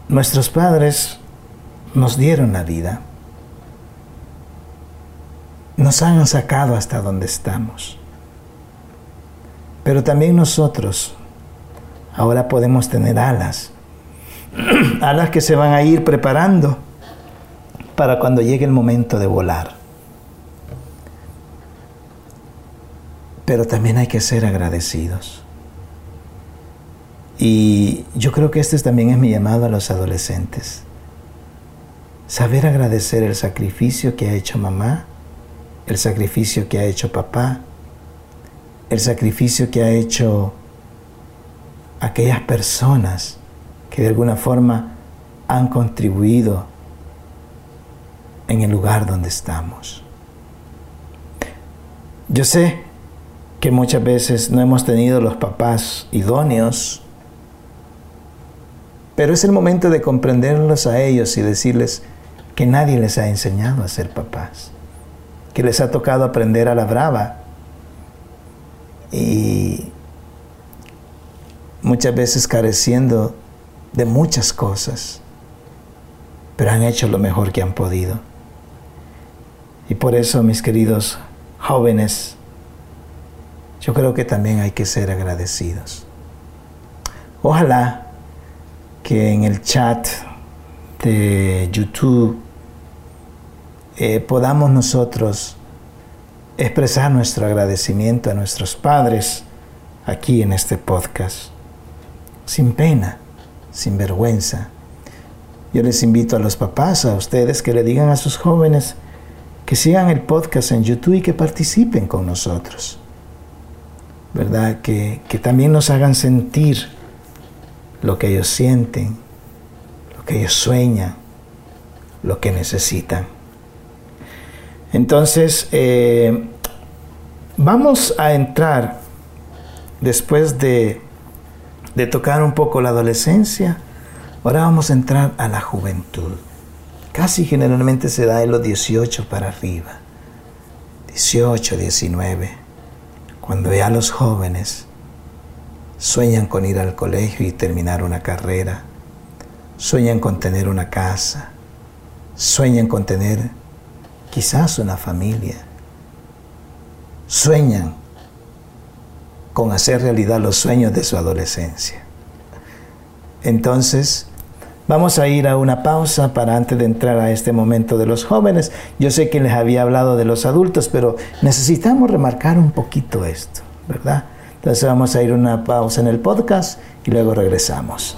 nuestros padres nos dieron la vida nos han sacado hasta donde estamos. Pero también nosotros ahora podemos tener alas, alas que se van a ir preparando para cuando llegue el momento de volar. Pero también hay que ser agradecidos. Y yo creo que este también es mi llamado a los adolescentes. Saber agradecer el sacrificio que ha hecho mamá el sacrificio que ha hecho papá, el sacrificio que ha hecho aquellas personas que de alguna forma han contribuido en el lugar donde estamos. Yo sé que muchas veces no hemos tenido los papás idóneos, pero es el momento de comprenderlos a ellos y decirles que nadie les ha enseñado a ser papás que les ha tocado aprender a la brava y muchas veces careciendo de muchas cosas, pero han hecho lo mejor que han podido. Y por eso, mis queridos jóvenes, yo creo que también hay que ser agradecidos. Ojalá que en el chat de YouTube eh, podamos nosotros expresar nuestro agradecimiento a nuestros padres aquí en este podcast, sin pena, sin vergüenza. Yo les invito a los papás, a ustedes, que le digan a sus jóvenes que sigan el podcast en YouTube y que participen con nosotros. ¿Verdad? Que, que también nos hagan sentir lo que ellos sienten, lo que ellos sueñan, lo que necesitan. Entonces, eh, vamos a entrar, después de, de tocar un poco la adolescencia, ahora vamos a entrar a la juventud. Casi generalmente se da en los 18 para arriba, 18, 19, cuando ya los jóvenes sueñan con ir al colegio y terminar una carrera, sueñan con tener una casa, sueñan con tener quizás una familia, sueñan con hacer realidad los sueños de su adolescencia. Entonces, vamos a ir a una pausa para antes de entrar a este momento de los jóvenes. Yo sé que les había hablado de los adultos, pero necesitamos remarcar un poquito esto, ¿verdad? Entonces vamos a ir a una pausa en el podcast y luego regresamos.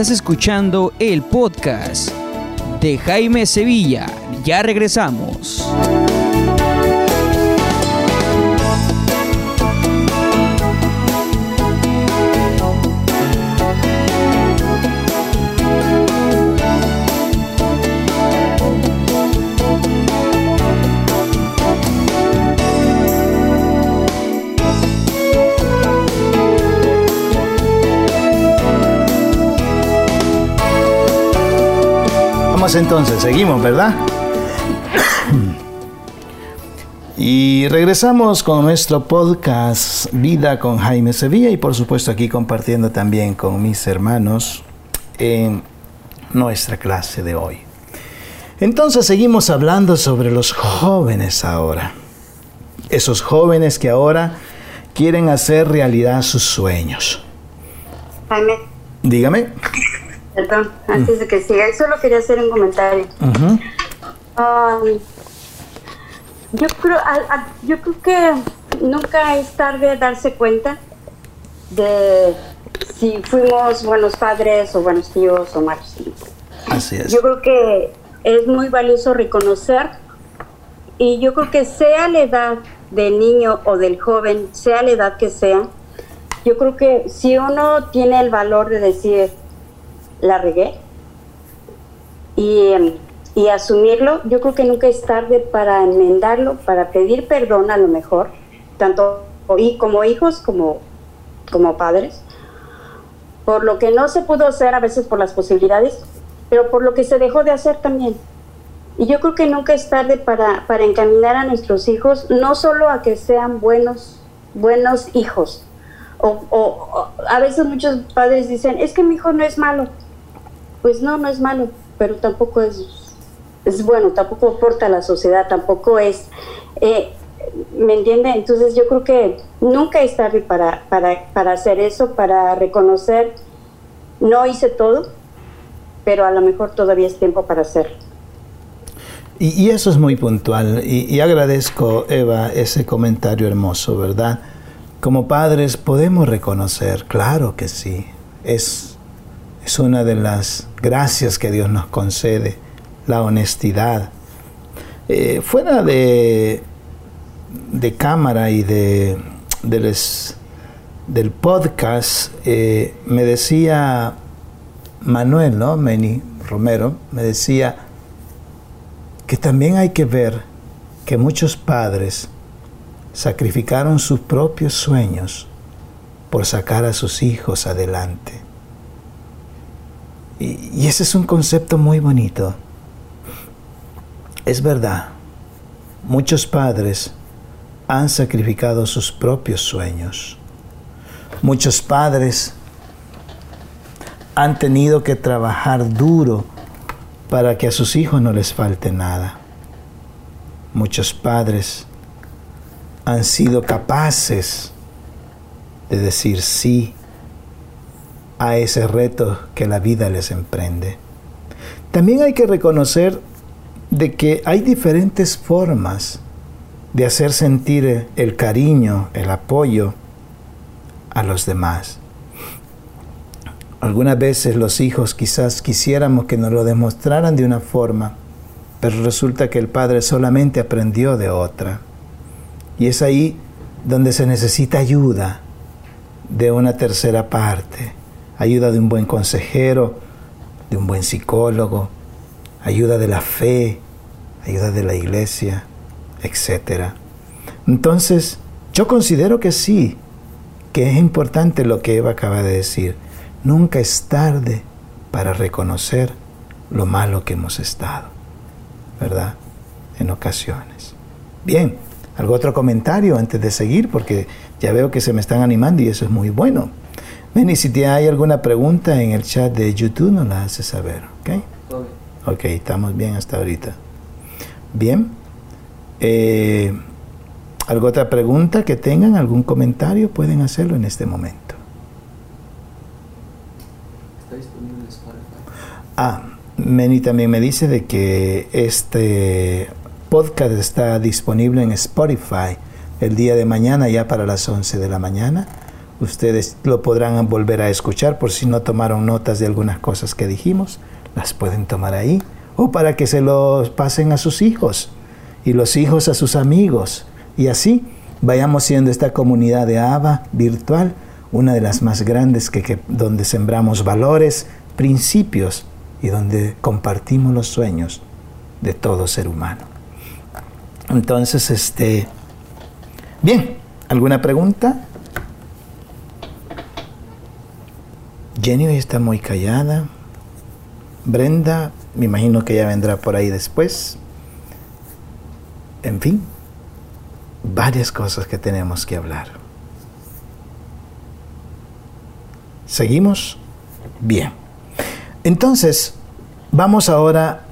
Estás escuchando el podcast de Jaime Sevilla. Ya regresamos. Entonces, seguimos, ¿verdad? Y regresamos con nuestro podcast Vida con Jaime Sevilla y por supuesto aquí compartiendo también con mis hermanos en nuestra clase de hoy. Entonces seguimos hablando sobre los jóvenes ahora. Esos jóvenes que ahora quieren hacer realidad sus sueños. Jaime, Dígame. Perdón, antes de que siga, solo quería hacer un comentario. Um, yo creo, yo creo que nunca es tarde darse cuenta de si fuimos buenos padres o buenos tíos o malos tíos. Así es. Yo creo que es muy valioso reconocer y yo creo que sea la edad del niño o del joven, sea la edad que sea, yo creo que si uno tiene el valor de decir, la regué, y, y asumirlo, yo creo que nunca es tarde para enmendarlo, para pedir perdón a lo mejor, tanto y como hijos como, como padres, por lo que no se pudo hacer a veces por las posibilidades, pero por lo que se dejó de hacer también. Y yo creo que nunca es tarde para, para encaminar a nuestros hijos, no solo a que sean buenos, buenos hijos. O, o, a veces muchos padres dicen, es que mi hijo no es malo. Pues no, no es malo, pero tampoco es, es bueno, tampoco aporta a la sociedad, tampoco es... Eh, ¿Me entiende? Entonces yo creo que nunca es tarde para, para, para hacer eso, para reconocer, no hice todo, pero a lo mejor todavía es tiempo para hacerlo. Y, eso es muy puntual. Y, agradezco, Eva, ese comentario hermoso, ¿verdad? Como padres podemos reconocer, claro que sí. Es, es una de las gracias que Dios nos concede, la honestidad. Eh, fuera de, de cámara y de, del podcast, eh, me decía Manuel, ¿no? Meni Romero, me decía, que también hay que ver que muchos padres sacrificaron sus propios sueños por sacar a sus hijos adelante. Y, ese es un concepto muy bonito. Es verdad, muchos padres han sacrificado sus propios sueños. Muchos padres han tenido que trabajar duro para que a sus hijos no les falte nada. Muchos padres han sido capaces de decir sí a ese reto que la vida les emprende. También hay que reconocer de que hay diferentes formas de hacer sentir el cariño, el apoyo a los demás. Algunas veces los hijos quizás quisiéramos que nos lo demostraran de una forma, pero resulta que el padre solamente aprendió de otra. Y es ahí donde se necesita ayuda de una tercera parte, ayuda de un buen consejero, de un buen psicólogo, ayuda de la fe, ayuda de la iglesia, etc. Entonces, yo considero que sí, que es importante lo que Eva acaba de decir Nunca es tarde para reconocer lo malo que hemos estado, ¿verdad? En ocasiones. Bien, ¿algún otro comentario antes de seguir? Porque ya veo que se me están animando y eso es muy bueno. Ven, y si hay alguna pregunta en el chat de YouTube, nos la hace saber, ¿ok? Ok, estamos bien hasta ahorita. Bien. Eh, ¿Alguna otra pregunta que tengan? ¿Algún comentario? Pueden hacerlo en este momento. Ah, Meni también me dice de que este podcast está disponible en Spotify el día de mañana ya para las 11 de la mañana. Ustedes lo podrán volver a escuchar por si no tomaron notas de algunas cosas que dijimos, las pueden tomar ahí o para que se los pasen a sus hijos y los hijos a sus amigos y así vayamos siendo esta comunidad de ABA virtual una de las más grandes que donde sembramos valores, principios y donde compartimos los sueños de todo ser humano. Entonces, este, bien, ¿alguna pregunta? Jenny está muy callada. Brenda, me imagino que ya vendrá por ahí después. En fin, varias cosas que tenemos que hablar. ¿Seguimos? Bien. Entonces, vamos ahora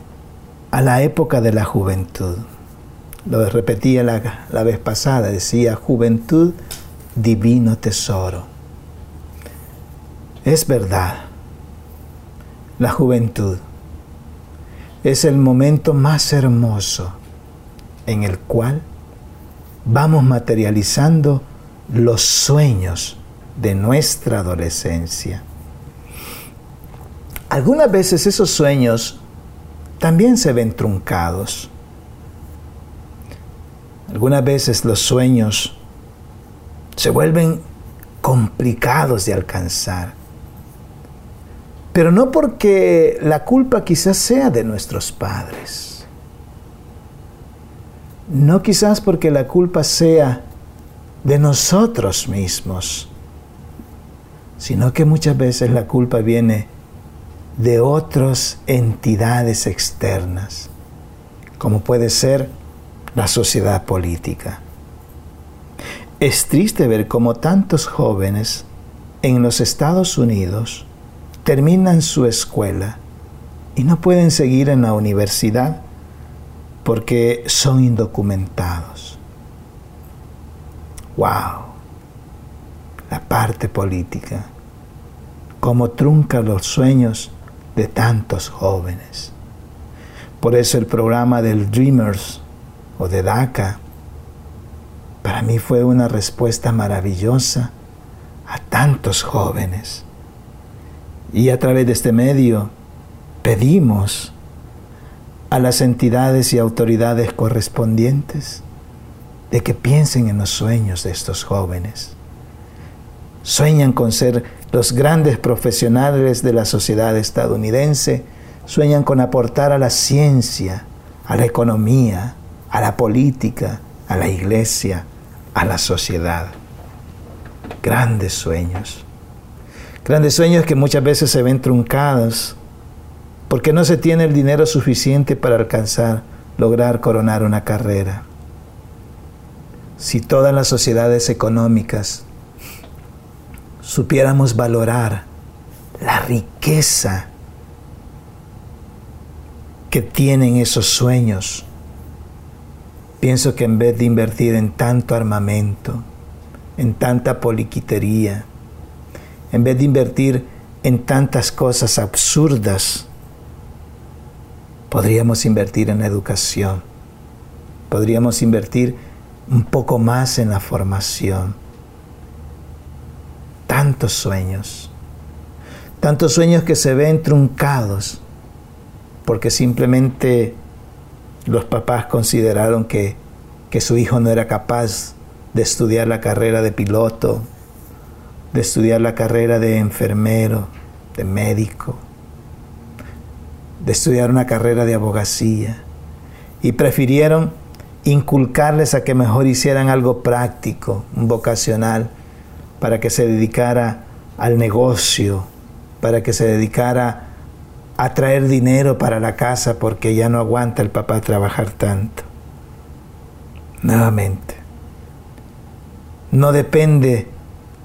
a la época de la juventud. Lo repetía la, la vez pasada, decía juventud, divino tesoro. Es verdad, la juventud es el momento más hermoso en el cual vamos materializando los sueños de nuestra adolescencia. Algunas veces esos sueños también se ven truncados. Algunas veces los sueños se vuelven complicados de alcanzar. Pero no porque la culpa quizás sea de nuestros padres. No quizás porque la culpa sea de nosotros mismos, sino que muchas veces la culpa viene de otras entidades externas, como puede ser la sociedad política. Es triste ver cómo tantos jóvenes en los Estados Unidos terminan su escuela y no pueden seguir en la universidad porque son indocumentados. ¡Wow! La parte política, cómo trunca los sueños de tantos jóvenes. Por eso el programa del Dreamers o de DACA para mí fue una respuesta maravillosa a tantos jóvenes y a través de este medio pedimos a las entidades y autoridades correspondientes de que piensen en los sueños de estos jóvenes. Sueñan con ser los grandes profesionales de la sociedad estadounidense, sueñan con aportar a la ciencia, a la economía, a la política, a la iglesia, a la sociedad. Grandes sueños. Grandes sueños que muchas veces se ven truncados porque no se tiene el dinero suficiente para alcanzar, lograr coronar una carrera. Si todas las sociedades económicas supiéramos valorar la riqueza que tienen esos sueños, pienso que en vez de invertir en tanto armamento, en tanta poliquitería, en vez de invertir en tantas cosas absurdas, podríamos invertir en educación, podríamos invertir un poco más en la formación. Tantos sueños, tantos sueños que se ven truncados porque simplemente los papás consideraron que, que su hijo no era capaz de estudiar la carrera de piloto, de estudiar la carrera de enfermero, de médico, de estudiar una carrera de abogacía y prefirieron inculcarles a que mejor hicieran algo práctico, vocacional, para que se dedicara al negocio, para que se dedicara a traer dinero para la casa porque ya no aguanta el papá trabajar tanto. Nuevamente, no depende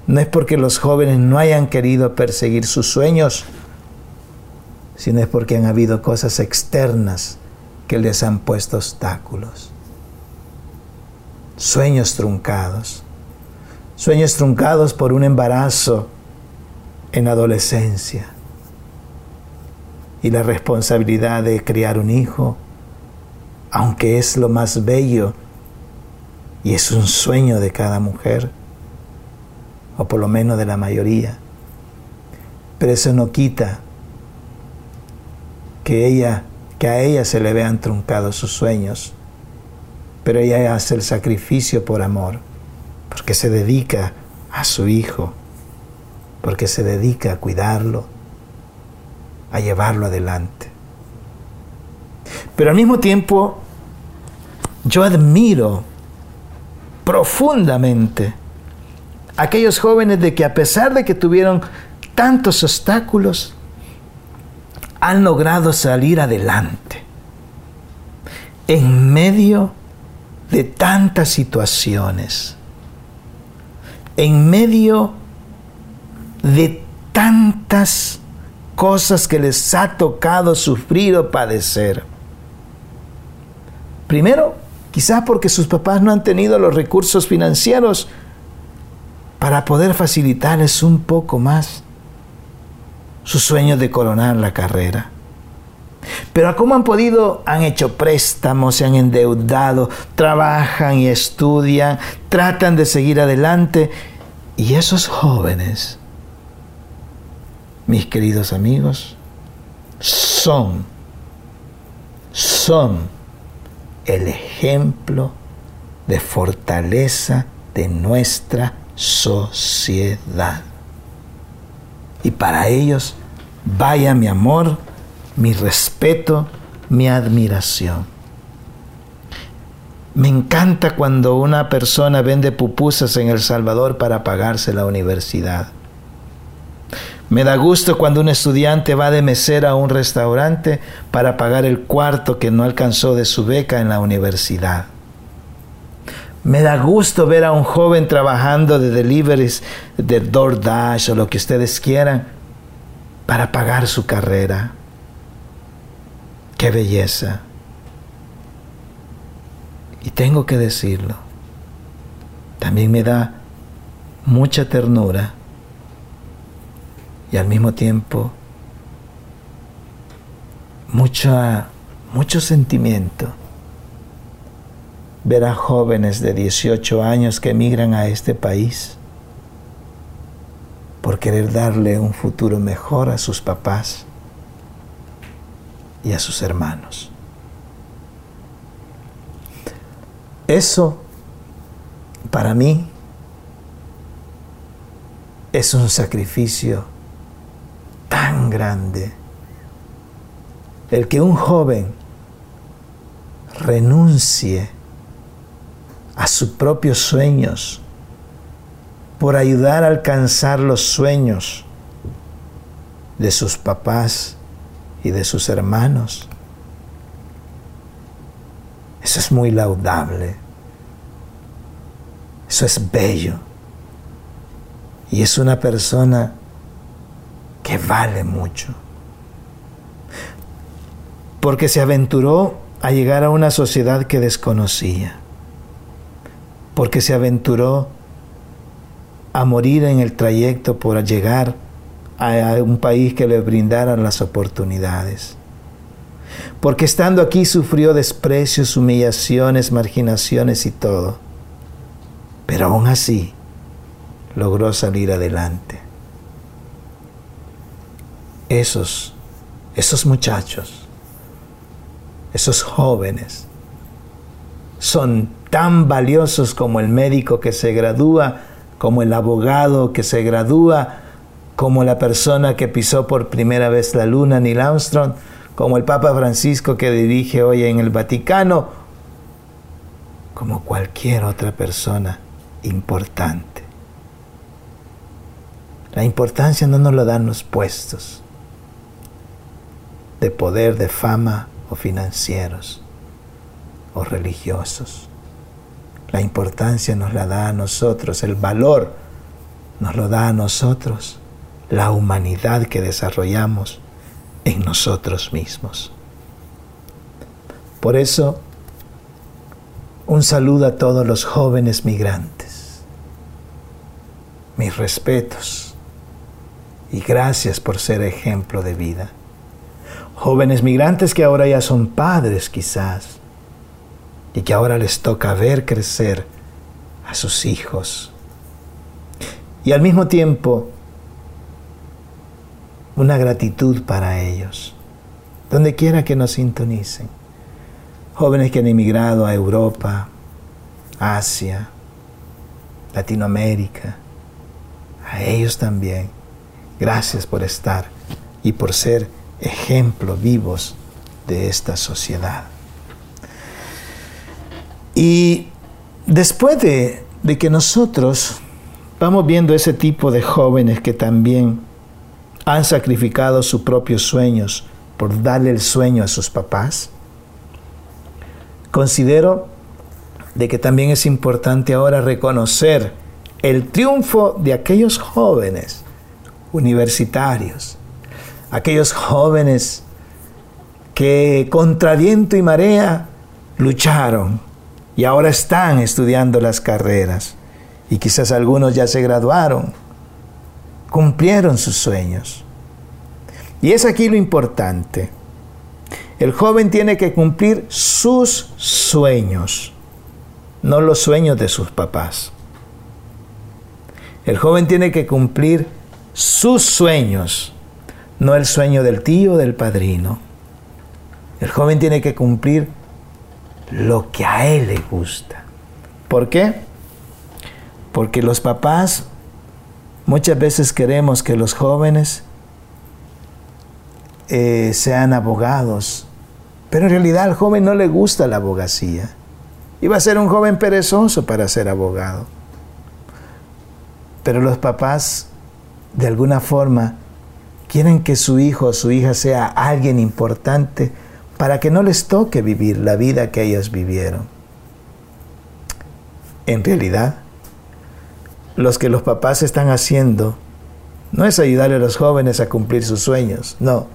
no es porque los jóvenes no hayan querido perseguir sus sueños, sino es porque han habido cosas externas que les han puesto obstáculos. Sueños truncados. Sueños truncados por un embarazo en adolescencia. Y la responsabilidad de criar un hijo, aunque es lo más bello y es un sueño de cada mujer o por lo menos de la mayoría. Pero eso no quita que ella, que a ella se le vean truncados sus sueños. Pero ella hace el sacrificio por amor, porque se dedica a su hijo, porque se dedica a cuidarlo, a llevarlo adelante. Pero al mismo tiempo, yo admiro profundamente aquellos jóvenes de que a pesar de que tuvieron tantos obstáculos, han logrado salir adelante en medio de tantas situaciones, en medio de tantas cosas que les ha tocado sufrir o padecer. Primero, quizás porque sus papás no han tenido los recursos financieros para poder facilitarles un poco más. su sueño de coronar la carrera. Pero ¿cómo han podido? Han hecho préstamos, se han endeudado, trabajan y estudian, tratan de seguir adelante. Y esos jóvenes, mis queridos amigos, son, son el ejemplo de fortaleza de nuestra sociedad. Y para ellos, vaya mi amor, mi respeto, mi admiración. Me encanta cuando una persona vende pupusas en El Salvador para pagarse la universidad. Me da gusto cuando un estudiante va de mesera a un restaurante para pagar el cuarto que no alcanzó de su beca en la universidad. Me da gusto ver a un joven trabajando de deliveries, de DoorDash o lo que ustedes quieran, para pagar su carrera. Qué belleza. Y tengo que decirlo. También me da mucha ternura y al mismo tiempo mucha, mucho sentimiento ver a jóvenes de 18 años que emigran a este país por querer darle un futuro mejor a sus papás y a sus hermanos. Eso, para mí, es un sacrificio tan grande. El que un joven renuncie a sus propios sueños por ayudar a alcanzar los sueños de sus papás y de sus hermanos. Eso es muy laudable. Eso es bello. Y es una persona que vale mucho. Porque se aventuró a llegar a una sociedad que desconocía. Porque se aventuró a morir en el trayecto por llegar a un país que le brindara las oportunidades. Porque estando aquí sufrió desprecios, humillaciones, marginaciones y todo. Pero aún así logró salir adelante. Esos, esos muchachos, esos jóvenes, son tan valiosos como el médico que se gradúa, como el abogado que se gradúa, como la persona que pisó por primera vez la luna, Neil Armstrong, como el Papa Francisco que dirige hoy en el Vaticano, como cualquier otra persona importante. La importancia no nos lo dan los puestos de poder, de fama o financieros o religiosos. La importancia nos la da a nosotros, el valor nos lo da a nosotros la humanidad que desarrollamos en nosotros mismos. Por eso, un saludo a todos los jóvenes migrantes. Mis respetos y gracias por ser ejemplo de vida. Jóvenes migrantes que ahora ya son padres quizás y que ahora les toca ver crecer a sus hijos. Y al mismo tiempo una gratitud para ellos, donde quiera que nos sintonicen. Jóvenes que han emigrado a Europa, Asia, Latinoamérica, a ellos también. Gracias por estar y por ser ejemplos vivos de esta sociedad. Y después de, de que nosotros vamos viendo ese tipo de jóvenes que también han sacrificado sus propios sueños por darle el sueño a sus papás? Considero de que también es importante ahora reconocer el triunfo de aquellos jóvenes universitarios, aquellos jóvenes que contra viento y marea lucharon y ahora están estudiando las carreras y quizás algunos ya se graduaron cumplieron sus sueños. Y es aquí lo importante. El joven tiene que cumplir sus sueños, no los sueños de sus papás. El joven tiene que cumplir sus sueños, no el sueño del tío o del padrino. El joven tiene que cumplir lo que a él le gusta. ¿Por qué? Porque los papás muchas veces queremos que los jóvenes eh, sean abogados, pero en realidad al joven no le gusta la abogacía. Iba a ser un joven perezoso para ser abogado. Pero los papás, de alguna forma, quieren que su hijo o su hija sea alguien importante para que no les toque vivir la vida que ellos vivieron. En realidad, los que los papás están haciendo no es ayudarle a los jóvenes a cumplir sus sueños, no.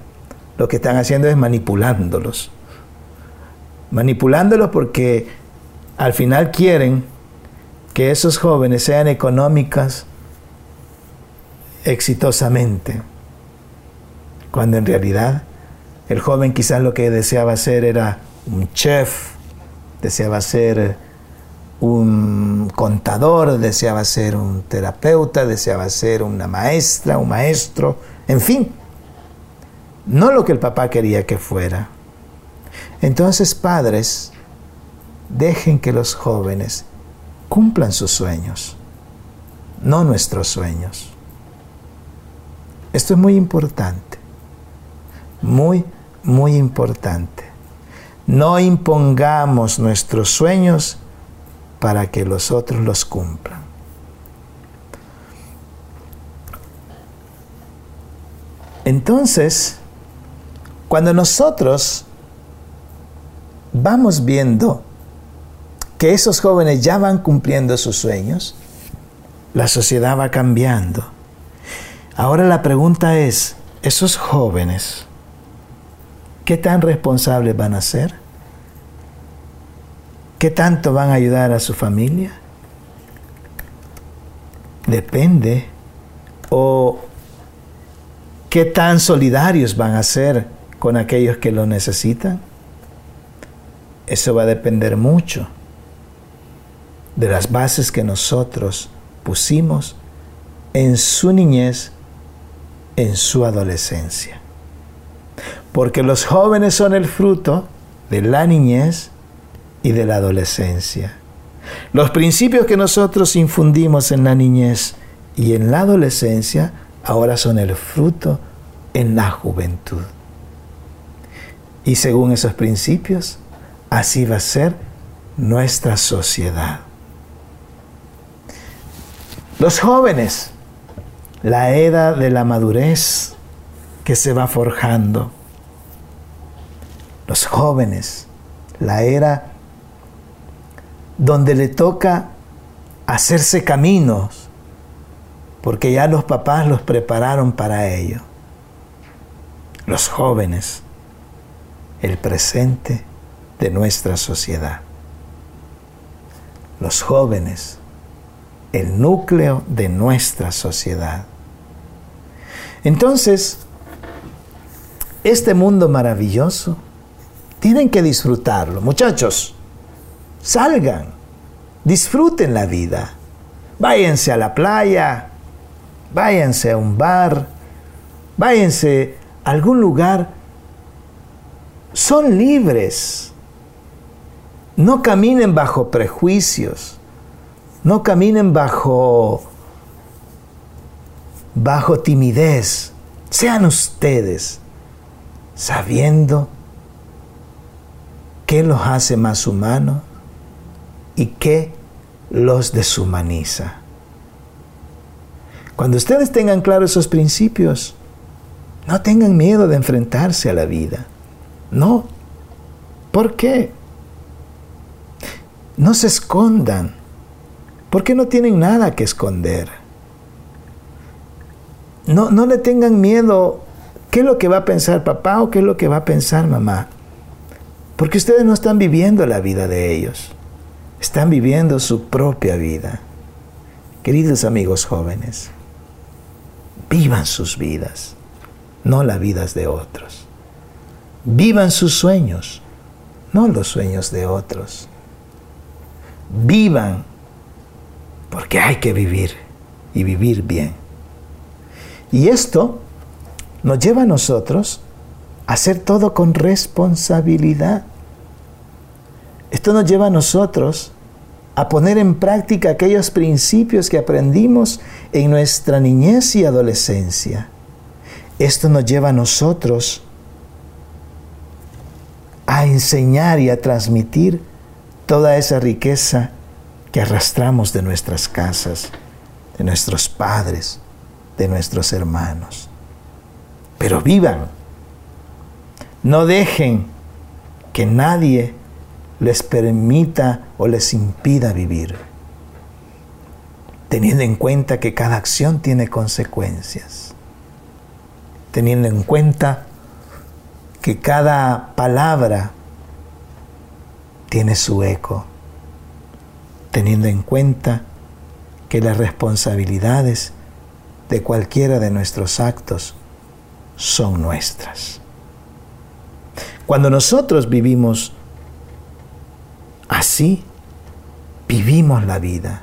Lo que están haciendo es manipulándolos. Manipulándolos porque al final quieren que esos jóvenes sean económicas exitosamente, cuando en realidad el joven quizás lo que deseaba ser era un chef, deseaba ser un contador, deseaba ser un terapeuta, deseaba ser una maestra, un maestro, en fin, no lo que el papá quería que fuera. Entonces, padres, dejen que los jóvenes cumplan sus sueños, no nuestros sueños. Esto es muy importante, muy muy importante. No impongamos nuestros sueños para que los otros los cumplan. Entonces, cuando nosotros vamos viendo que esos jóvenes ya van cumpliendo sus sueños, la sociedad va cambiando. Ahora la pregunta es, esos jóvenes, ¿Qué tan responsables van a ser? ¿Qué tanto van a ayudar a su familia? Depende. ¿O qué tan solidarios van a ser con aquellos que lo necesitan? Eso va a depender mucho de las bases que nosotros pusimos en su niñez, en su adolescencia porque los jóvenes son el fruto de la niñez y de la adolescencia. Los principios que nosotros infundimos en la niñez y en la adolescencia ahora son el fruto en la juventud. Y según esos principios, así va a ser nuestra sociedad. Los jóvenes, la edad de la madurez que se va forjando los jóvenes, la era donde le toca hacerse caminos, porque ya los papás los prepararon para ello. Los jóvenes, el presente de nuestra sociedad. Los jóvenes, el núcleo de nuestra sociedad. Entonces, este mundo maravilloso tienen que disfrutarlo. Muchachos, salgan, disfruten la vida. Váyanse a la playa, váyanse a un bar, váyanse a algún lugar. Son libres. No caminen bajo prejuicios. No caminen bajo bajo timidez. Sean ustedes sabiendo qué los hace más humanos y qué los deshumaniza. Cuando ustedes tengan claros esos principios, no tengan miedo de enfrentarse a la vida. No. ¿Por qué? No se escondan. Porque no tienen nada que esconder. No, no le tengan miedo qué es lo que va a pensar papá o qué es lo que va a pensar mamá. Porque ustedes no están viviendo la vida de ellos, están viviendo su propia vida. Queridos amigos jóvenes, vivan sus vidas, no las vidas de otros. Vivan sus sueños, no los sueños de otros. Vivan porque hay que vivir y vivir bien. Y esto nos lleva a nosotros hacer todo con responsabilidad. Esto nos lleva a nosotros a poner en práctica aquellos principios que aprendimos en nuestra niñez y adolescencia. Esto nos lleva a nosotros a enseñar y a transmitir toda esa riqueza que arrastramos de nuestras casas, de nuestros padres, de nuestros hermanos. Pero vivan, no dejen que nadie les permita o les impida vivir, teniendo en cuenta que cada acción tiene consecuencias, teniendo en cuenta que cada palabra tiene su eco, teniendo en cuenta que las responsabilidades de cualquiera de nuestros actos son nuestras. Cuando nosotros vivimos Así vivimos la vida,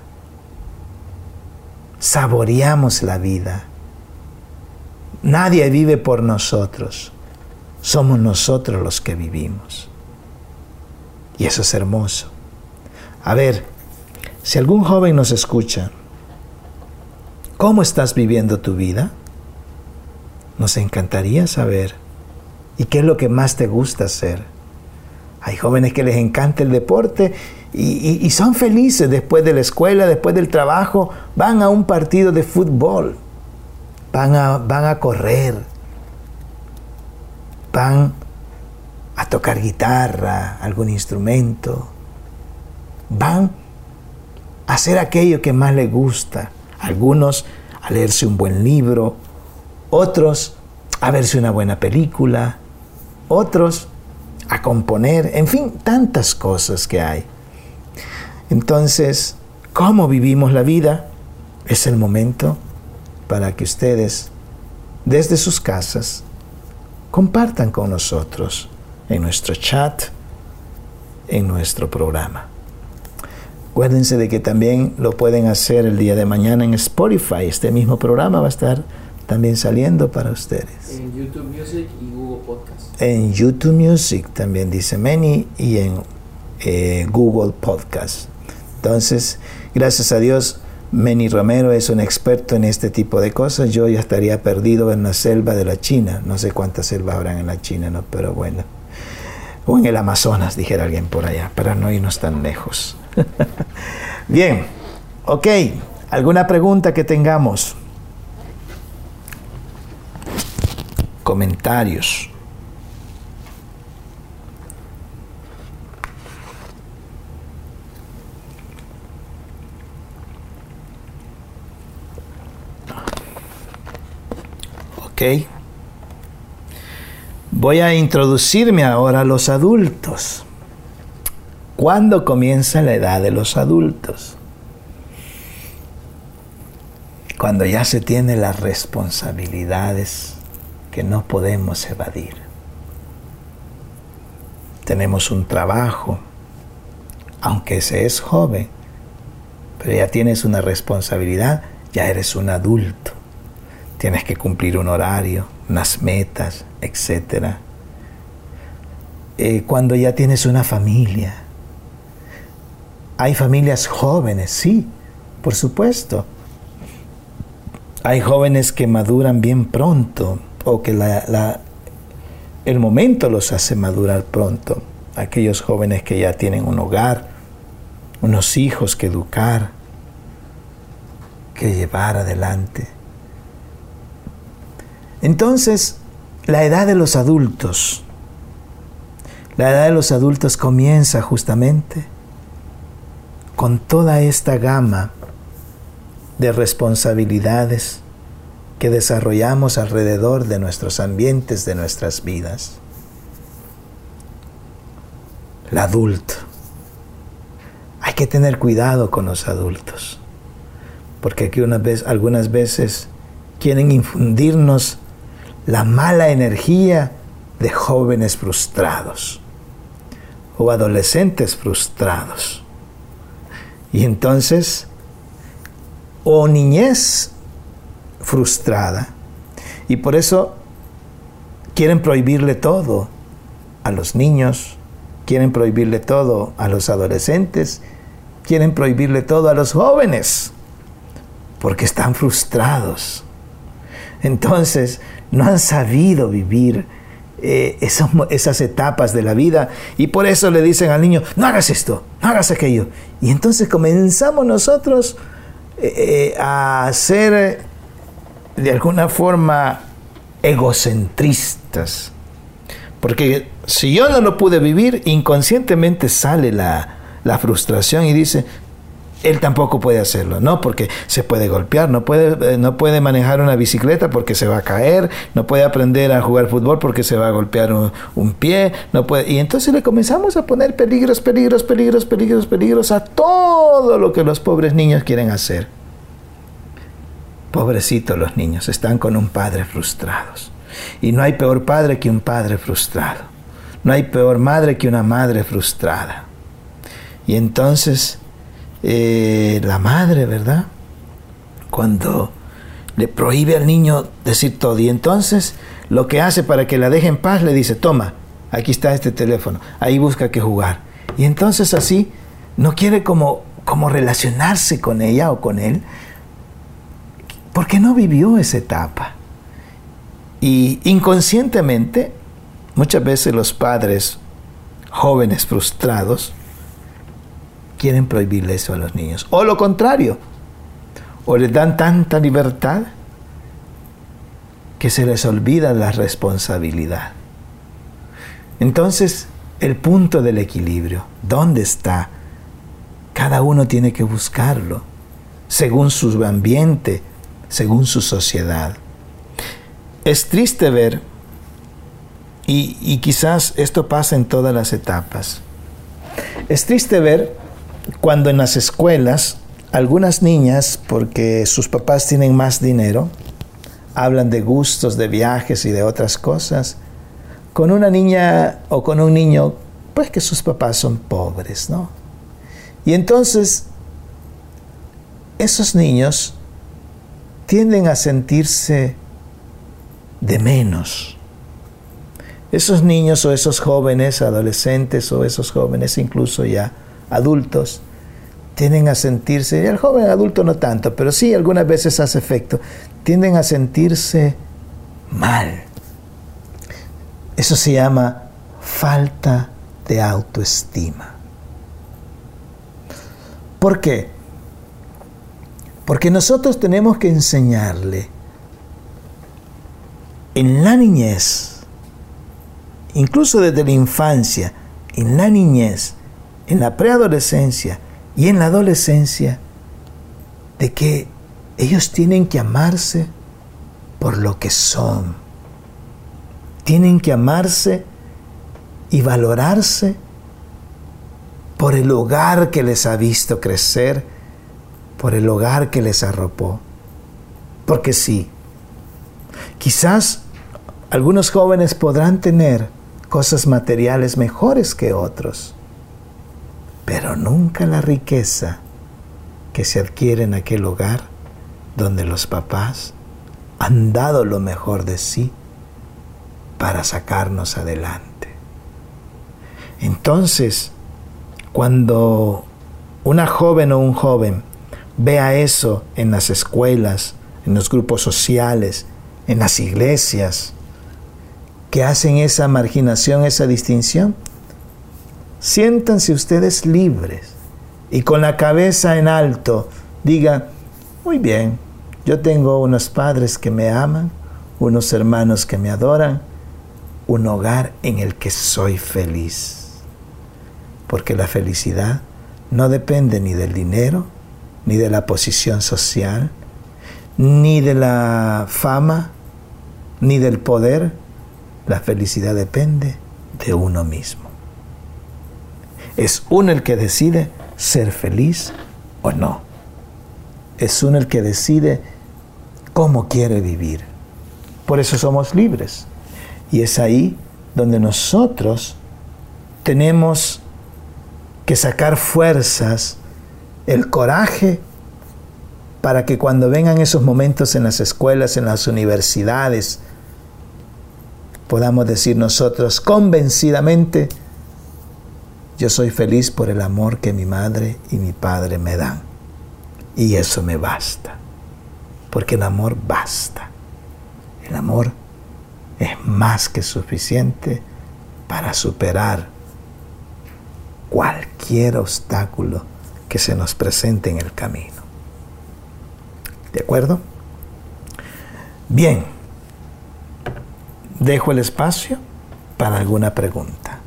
saboreamos la vida. Nadie vive por nosotros, somos nosotros los que vivimos. Y eso es hermoso. A ver, si algún joven nos escucha, ¿cómo estás viviendo tu vida? Nos encantaría saber. ¿Y qué es lo que más te gusta hacer? Hay jóvenes que les encanta el deporte y, son felices después de la escuela, después del trabajo, van a un partido de fútbol, van a, van a correr, van a tocar guitarra, algún instrumento, van a hacer aquello que más les gusta. Algunos a leerse un buen libro, otros a verse una buena película, otros a componer, en fin, tantas cosas que hay. Entonces, ¿cómo vivimos la vida? Es el momento para que ustedes, desde sus casas, compartan con nosotros en nuestro chat, en nuestro programa. Acuérdense de que también lo pueden hacer el día de mañana en Spotify. Este mismo programa va a estar también saliendo para ustedes. En YouTube Music y Google Podcast. En YouTube Music también dice Many y en eh, Google Podcast. Entonces, gracias a Dios, Meni Romero es un experto en este tipo de cosas. Yo ya estaría perdido en la selva de la China. No sé cuántas selvas habrán en la China, ¿no? Pero bueno. O en el Amazonas, dijera alguien por allá, para no irnos tan lejos. Bien, ok. ¿Alguna pregunta que tengamos? Comentarios. Ok. Voy a introducirme ahora a los adultos. ¿Cuándo comienza la edad de los adultos? Cuando ya se tienen las responsabilidades que no podemos evadir. Tenemos un trabajo, aunque se es joven, pero ya tienes una responsabilidad, ya eres un adulto. Tienes que cumplir un horario, unas metas, etc. Eh, cuando ya tienes una familia, hay familias jóvenes, sí, por supuesto. Hay jóvenes que maduran bien pronto, o que el momento los hace madurar pronto. Aquellos jóvenes que ya tienen un hogar, unos hijos que educar, que llevar adelante. Entonces, la edad de los adultos, la edad de los adultos comienza justamente con toda esta gama de responsabilidades, que desarrollamos alrededor de nuestros ambientes, de nuestras vidas. El adulto. Hay que tener cuidado con los adultos, porque aquí una vez, algunas veces quieren infundirnos la mala energía de jóvenes frustrados o adolescentes frustrados. Y entonces, o niñez frustrada, y por eso quieren prohibirle todo a los niños, quieren prohibirle todo a los adolescentes, quieren prohibirle todo a los jóvenes, porque están frustrados. Entonces, no han sabido vivir eh, esas, etapas de la vida y por eso le dicen al niño, no hagas esto, no hagas aquello. Y entonces comenzamos nosotros eh, eh, a ser de alguna forma egocentristas. Porque si yo no lo pude vivir, inconscientemente sale la, la frustración y dice, él tampoco puede hacerlo, ¿no? Porque se puede golpear, no puede, eh, no puede manejar una bicicleta porque se va a caer, no puede aprender a jugar fútbol porque se va a golpear un, pie, no puede. Y entonces le comenzamos a poner peligros, peligros, peligros, peligros, peligros a todo lo que los pobres niños quieren hacer. Pobrecitos los niños, están con un padre frustrados. Y no hay peor padre que un padre frustrado. No hay peor madre que una madre frustrada. Y entonces eh, la madre, ¿verdad? Cuando le prohíbe al niño decir todo. Y entonces lo que hace para que la deje en paz le dice, toma, aquí está este teléfono, ahí busca que jugar. Y entonces así no quiere como, como relacionarse con ella o con él, porque no vivió esa etapa. Y inconscientemente, muchas veces los padres jóvenes frustrados quieren prohibirle eso a los niños. O lo contrario, o les dan tanta libertad que se les olvida la responsabilidad. Entonces, el punto del equilibrio, ¿dónde está? Cada uno tiene que buscarlo, según su ambiente, según su sociedad. Es triste ver, y, y quizás esto pasa en todas las etapas, es triste ver cuando en las escuelas algunas niñas, porque sus papás tienen más dinero, hablan de gustos, de viajes y de otras cosas, con una niña o con un niño, pues que sus papás son pobres, ¿no? Y entonces, esos niños tienden a sentirse de menos. Esos niños o esos jóvenes, adolescentes o esos jóvenes incluso ya adultos, tienden a sentirse, y el joven adulto no tanto, pero sí algunas veces hace efecto, tienden a sentirse mal. Eso se llama falta de autoestima. ¿Por qué? Porque nosotros tenemos que enseñarle en la niñez, incluso desde la infancia, en la niñez, en la preadolescencia y en la adolescencia, de que ellos tienen que amarse por lo que son. Tienen que amarse y valorarse por el hogar que les ha visto crecer, por el hogar que les arropó. Porque sí, quizás algunos jóvenes podrán tener cosas materiales mejores que otros, pero nunca la riqueza que se adquiere en aquel hogar donde los papás han dado lo mejor de sí para sacarnos adelante. Entonces, cuando una joven o un joven vea eso en las escuelas, en los grupos sociales, en las iglesias, que hacen esa marginación, esa distinción, siéntanse ustedes libres y con la cabeza en alto digan, muy bien, yo tengo unos padres que me aman, unos hermanos que me adoran, un hogar en el que soy feliz. Porque la felicidad no depende ni del dinero, ni de la posición social, ni de la fama, ni del poder. La felicidad depende de uno mismo. Es uno el que decide ser feliz o no. Es uno el que decide cómo quiere vivir. Por eso somos libres. Y es ahí donde nosotros tenemos que sacar fuerzas, el coraje, para que cuando vengan esos momentos en las escuelas, en las universidades, podamos decir nosotros convencidamente, yo soy feliz por el amor que mi madre y mi padre me dan. Y eso me basta. Porque el amor basta. El amor es más que suficiente para superar cualquier obstáculo que se nos presente en el camino. ¿De acuerdo? Bien, dejo el espacio para alguna pregunta.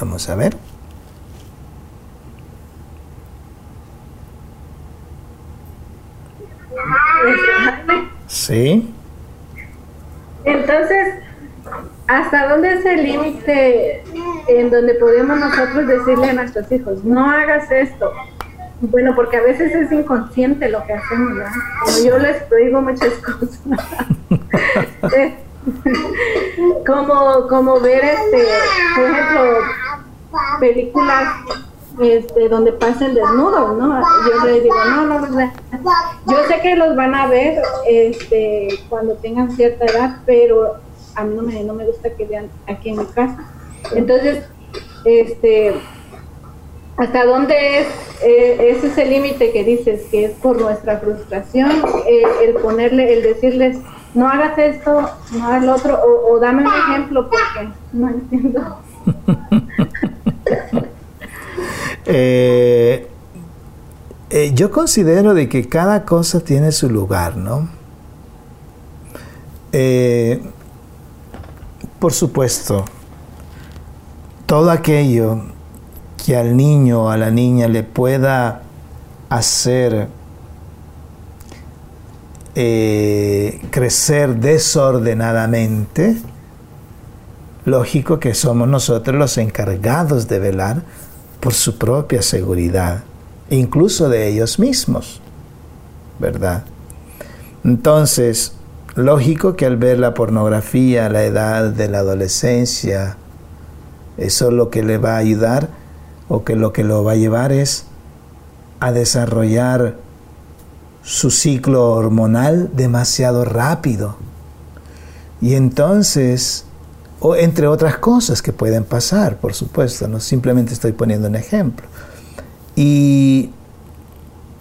Vamos a ver. Sí. Entonces, ¿hasta dónde es el límite en donde podemos nosotros decirle a nuestros hijos, no hagas esto? Bueno, porque a veces es inconsciente lo que hacemos, ¿verdad? Como yo les digo muchas cosas. como, como ver, este, por ejemplo, películas este, donde pasen desnudos, ¿no? Yo les digo, no, no, no, yo sé que los van a ver este, cuando tengan cierta edad, pero a mí no me, no me gusta que vean aquí en mi casa. Entonces, este, ¿hasta dónde es eh, ese es el límite que dices que es por nuestra frustración, eh, el ponerle, el decirles, no hagas esto, no hagas lo otro, o, o dame un ejemplo porque no entiendo. Eh, eh, yo considero de que cada cosa tiene su lugar, ¿no? Eh, por supuesto, todo aquello que al niño o a la niña le pueda hacer crecer desordenadamente, lógico que somos nosotros los encargados de velar por su propia seguridad, incluso de ellos mismos, ¿verdad? Entonces, lógico que al ver la pornografía a la edad de la adolescencia, eso lo que le va a ayudar o que lo que lo va a llevar es a desarrollar su ciclo hormonal demasiado rápido. Y entonces o entre otras cosas que pueden pasar, por supuesto, no simplemente estoy poniendo un ejemplo. Y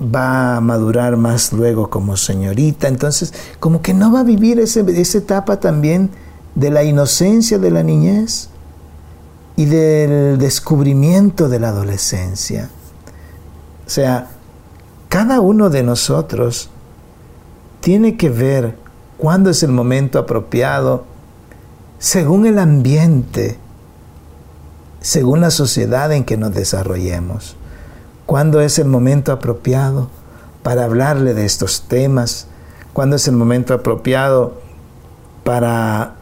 va a madurar más luego como señorita, entonces como que no va a vivir ese, esa etapa también de la inocencia de la niñez y del descubrimiento de la adolescencia. O sea, cada uno de nosotros tiene que ver cuándo es el momento apropiado según el ambiente, según la sociedad en que nos desarrollemos. ¿Cuándo es el momento apropiado para hablarle de estos temas? ¿Cuándo es el momento apropiado para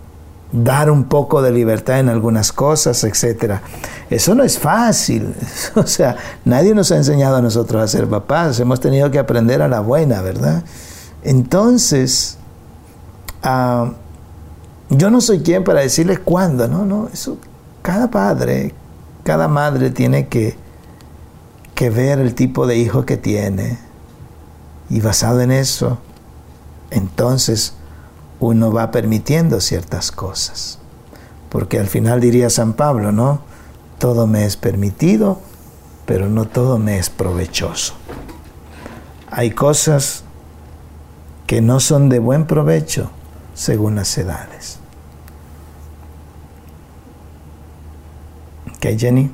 dar un poco de libertad en algunas cosas, etcétera? Eso no es fácil. O sea, nadie nos ha enseñado a nosotros a ser papás. Hemos tenido que aprender a la buena, ¿verdad? Entonces, uh, yo no soy quien para decirles cuándo, no, no, cada padre, cada madre tiene que, que ver el tipo de hijo que tiene y basado en eso, entonces uno va permitiendo ciertas cosas. Porque al final diría San Pablo, ¿no? Todo me es permitido, pero no todo me es provechoso. Hay cosas que no son de buen provecho según las edades. ¿Ok, Jenny?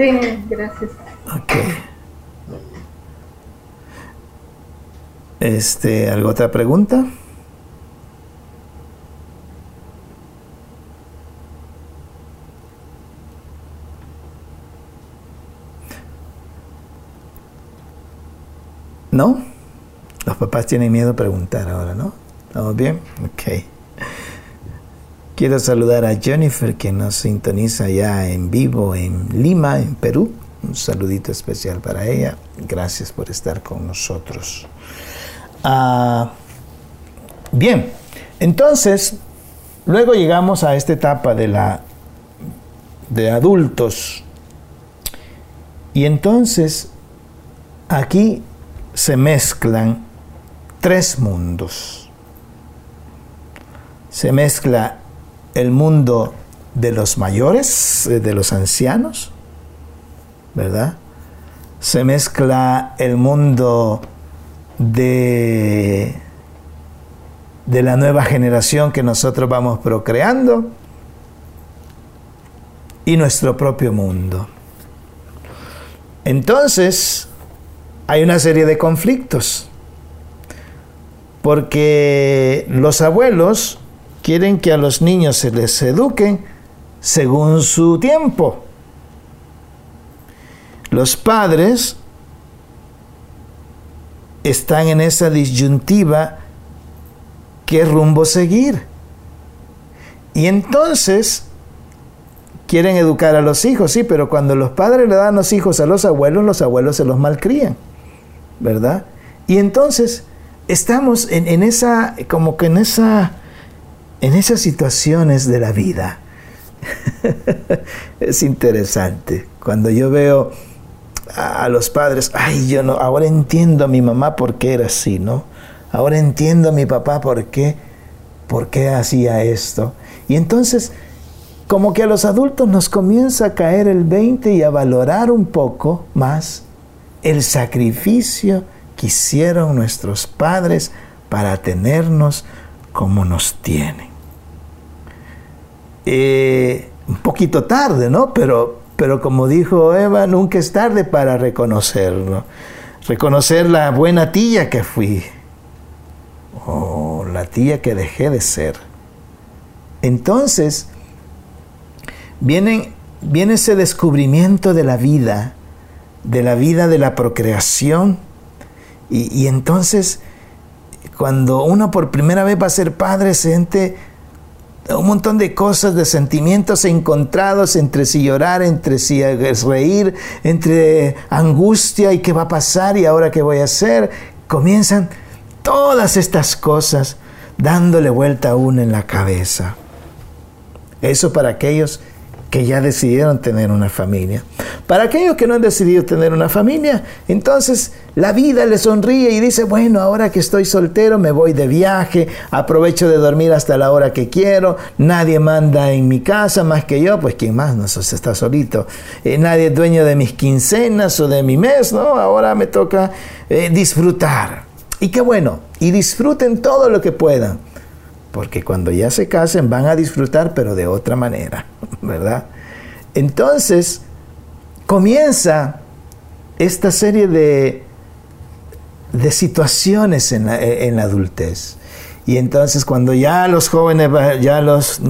Sí, gracias. Ok. Este, ¿Alguna otra pregunta? ¿No? Los papás tienen miedo a preguntar ahora, ¿no? ¿Estamos bien? Quiero saludar a Jennifer que nos sintoniza ya en vivo en Lima, en Perú. Un saludito especial para ella. Gracias por estar con nosotros. Ah, bien, entonces, luego llegamos a esta etapa de la de adultos. Y entonces aquí se mezclan tres mundos. Se mezcla el mundo de los mayores, eh, de los ancianos, ¿verdad? Se mezcla el mundo de, de la nueva generación que nosotros vamos procreando y nuestro propio mundo. Entonces, hay una serie de conflictos, porque los abuelos quieren que a los niños se les eduquen según su tiempo. Los padres están en esa disyuntiva qué rumbo seguir. Y entonces quieren educar a los hijos, sí, pero cuando los padres le dan los hijos a los abuelos, los abuelos se los malcrían, ¿verdad? Y entonces estamos en, en esa, como que en esa, en esas situaciones de la vida. es interesante. Cuando yo veo a, los padres, ay, yo no, ahora entiendo a mi mamá por qué era así, ¿no? Ahora entiendo a mi papá por qué, por qué hacía esto. Y entonces como que a los adultos nos comienza a caer el 20 y a valorar un poco más el sacrificio que hicieron nuestros padres para tenernos como nos tienen. Eh, un poquito tarde, ¿no? Pero, pero como dijo Eva, nunca es tarde para reconocerlo. Reconocer la buena tía que fui. O la tía que dejé de ser. Entonces, viene, viene ese descubrimiento de la vida, de la vida de la procreación, y, y entonces cuando uno por primera vez va a ser padre, siente un montón de cosas, de sentimientos encontrados entre si llorar, entre si reír, entre angustia y qué va a pasar y ahora qué voy a hacer. Comienzan todas estas cosas dándole vuelta a uno en la cabeza. Eso para aquellos que ya decidieron tener una familia. Para aquellos que no han decidido tener una familia, entonces la vida le sonríe y dice, bueno, ahora que estoy soltero me voy de viaje, aprovecho de dormir hasta la hora que quiero, nadie manda en mi casa más que yo, pues quien más no está solito, eh, nadie es dueño de mis quincenas o de mi mes, ¿no? Ahora me toca eh, disfrutar. Y qué bueno, y disfruten todo lo que puedan porque cuando ya se casen van a disfrutar, pero de otra manera, ¿verdad? Entonces, comienza esta serie de, de situaciones en la, en la adultez. Y entonces cuando ya los jóvenes, ya los,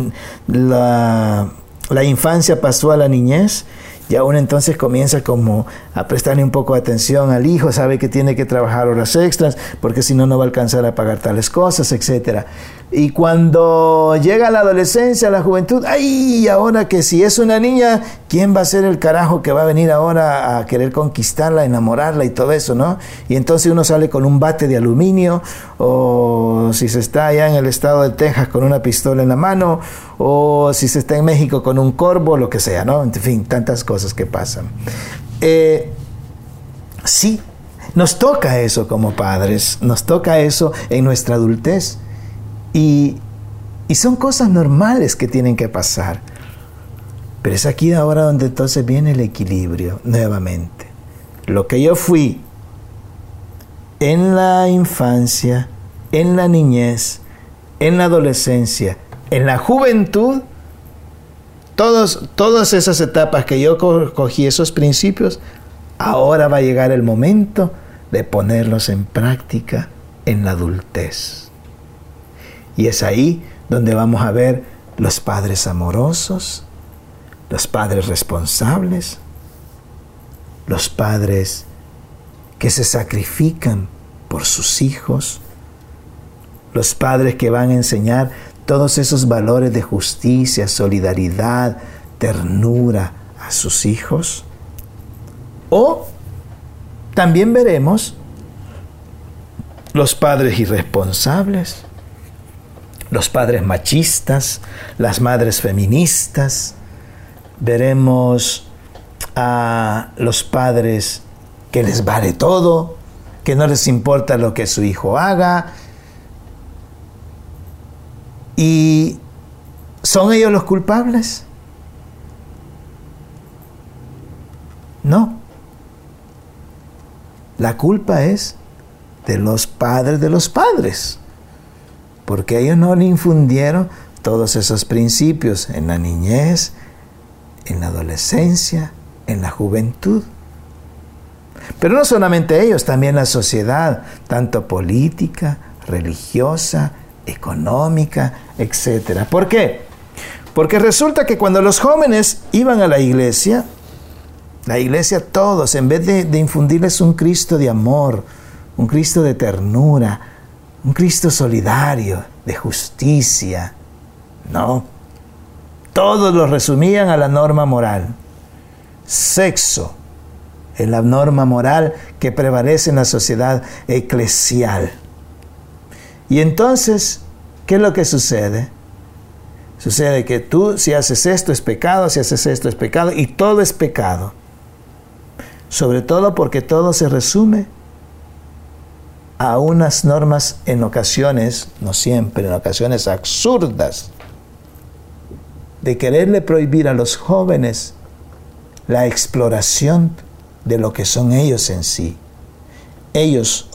la, la infancia pasó a la niñez, ya uno entonces comienza como a prestarle un poco de atención al hijo, sabe que tiene que trabajar horas extras, porque si no, no va a alcanzar a pagar tales cosas, etc. Y cuando llega la adolescencia, la juventud, ay, ahora que si es una niña, ¿quién va a ser el carajo que va a venir ahora a querer conquistarla, enamorarla y todo eso, no? Y entonces uno sale con un bate de aluminio, o si se está allá en el estado de Texas con una pistola en la mano, o si se está en México con un corvo, lo que sea, ¿no? En fin, tantas cosas que pasan. Eh, sí, nos toca eso como padres, nos toca eso en nuestra adultez. Y, son cosas normales que tienen que pasar. Pero es aquí ahora donde entonces viene el equilibrio nuevamente. Lo que yo fui en la infancia, en la niñez, en la adolescencia, en la juventud, todos, todas esas etapas que yo cogí, esos principios, ahora va a llegar el momento de ponerlos en práctica en la adultez. Y es ahí donde vamos a ver los padres amorosos, los padres responsables, los padres que se sacrifican por sus hijos, los padres que van a enseñar todos esos valores de justicia, solidaridad, ternura a sus hijos. O también veremos los padres irresponsables, los padres machistas, las madres feministas, veremos a los padres que les vale todo, que no les importa lo que su hijo haga. ¿Y son ellos los culpables? No. La culpa es de los padres de los padres, porque ellos no le infundieron todos esos principios en la niñez, en la adolescencia, en la juventud. Pero no solamente ellos, también la sociedad, tanto política, religiosa, económica, etc. ¿Por qué? Porque resulta que cuando los jóvenes iban a la iglesia, la iglesia todos, en vez de, de infundirles un Cristo de amor, un Cristo de ternura, un Cristo solidario, de justicia, no. Todos lo resumían a la norma moral. Sexo, es la norma moral que prevalece en la sociedad eclesial. Y entonces, ¿qué es lo que sucede? Sucede que tú si haces esto es pecado, si haces esto es pecado, y todo es pecado. Sobre todo porque todo se resume a unas normas en ocasiones, no siempre, en ocasiones absurdas, de quererle prohibir a los jóvenes la exploración de lo que son ellos en sí. Ellos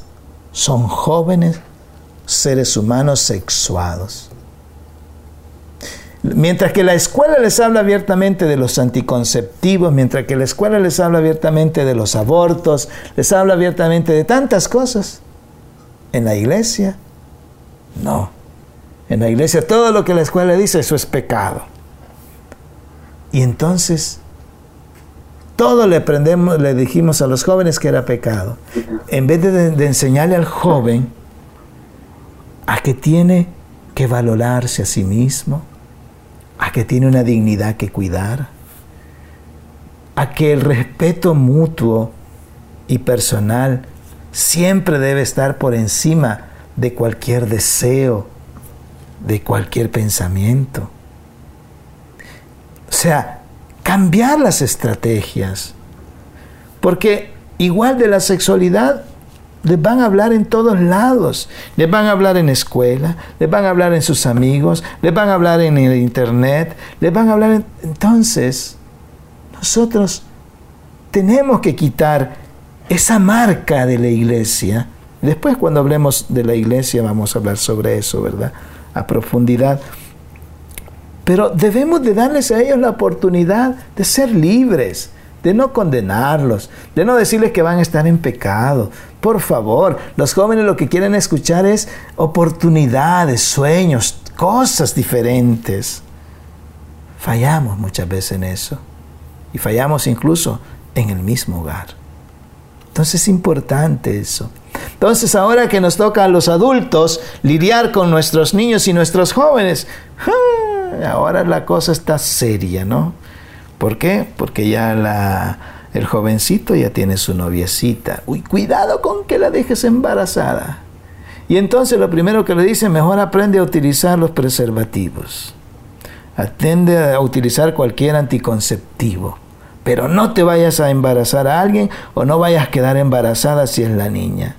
son jóvenes seres humanos sexuados. Mientras que la escuela les habla abiertamente de los anticonceptivos, mientras que la escuela les habla abiertamente de los abortos, les habla abiertamente de tantas cosas, en la iglesia, no. En la iglesia todo lo que la escuela dice, eso es pecado. Y entonces todo le aprendemos, le dijimos a los jóvenes que era pecado. En vez de, de enseñarle al joven a que tiene que valorarse a sí mismo, a que tiene una dignidad que cuidar, a que el respeto mutuo y personal siempre debe estar por encima de cualquier deseo, de cualquier pensamiento. O sea, cambiar las estrategias. Porque igual de la sexualidad les van a hablar en todos lados. Les van a hablar en escuela, les van a hablar en sus amigos, les van a hablar en el internet, les van a hablar en... Entonces, nosotros tenemos que quitar esa marca de la iglesia. Después cuando hablemos de la iglesia vamos a hablar sobre eso, ¿verdad? A profundidad. Pero debemos de darles a ellos la oportunidad de ser libres, de no condenarlos, de no decirles que van a estar en pecado. Por favor, los jóvenes lo que quieren escuchar es oportunidades, sueños, cosas diferentes. Fallamos muchas veces en eso. Y fallamos incluso en el mismo hogar. Entonces es importante eso. Entonces ahora que nos toca a los adultos lidiar con nuestros niños y nuestros jóvenes, ahora la cosa está seria, ¿no? ¿Por qué? Porque ya el jovencito ya tiene su noviecita. Uy, cuidado con que la dejes embarazada. Y entonces lo primero que le dice, mejor aprende a utilizar los preservativos. Atende a utilizar cualquier anticonceptivo. Pero no te vayas a embarazar a alguien o no vayas a quedar embarazada si es la niña.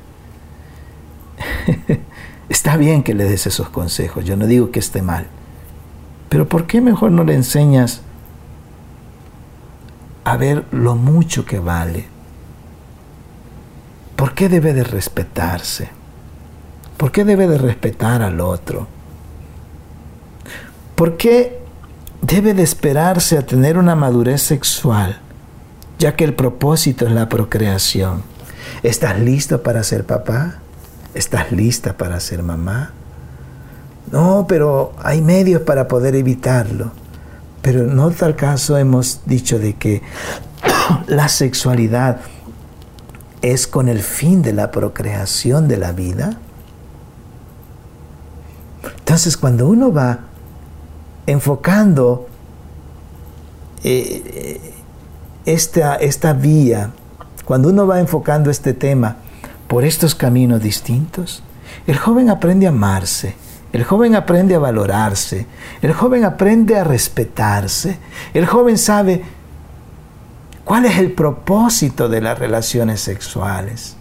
Está bien que le des esos consejos, yo no digo que esté mal. Pero ¿por qué mejor no le enseñas a ver lo mucho que vale? ¿Por qué debe de respetarse? ¿Por qué debe de respetar al otro? ¿Por qué debe de esperarse a tener una madurez sexual, ya que el propósito es la procreación? ¿Estás listo para ser papá? ¿Estás lista para ser mamá? No, pero hay medios para poder evitarlo. Pero no tal caso hemos dicho de que la sexualidad es con el fin de la procreación de la vida. Entonces cuando uno va enfocando eh, esta, esta vía. Cuando uno va enfocando este tema por estos caminos distintos, el joven aprende a amarse, el joven aprende a valorarse, el joven aprende a respetarse, el joven sabe cuál es el propósito de las relaciones sexuales.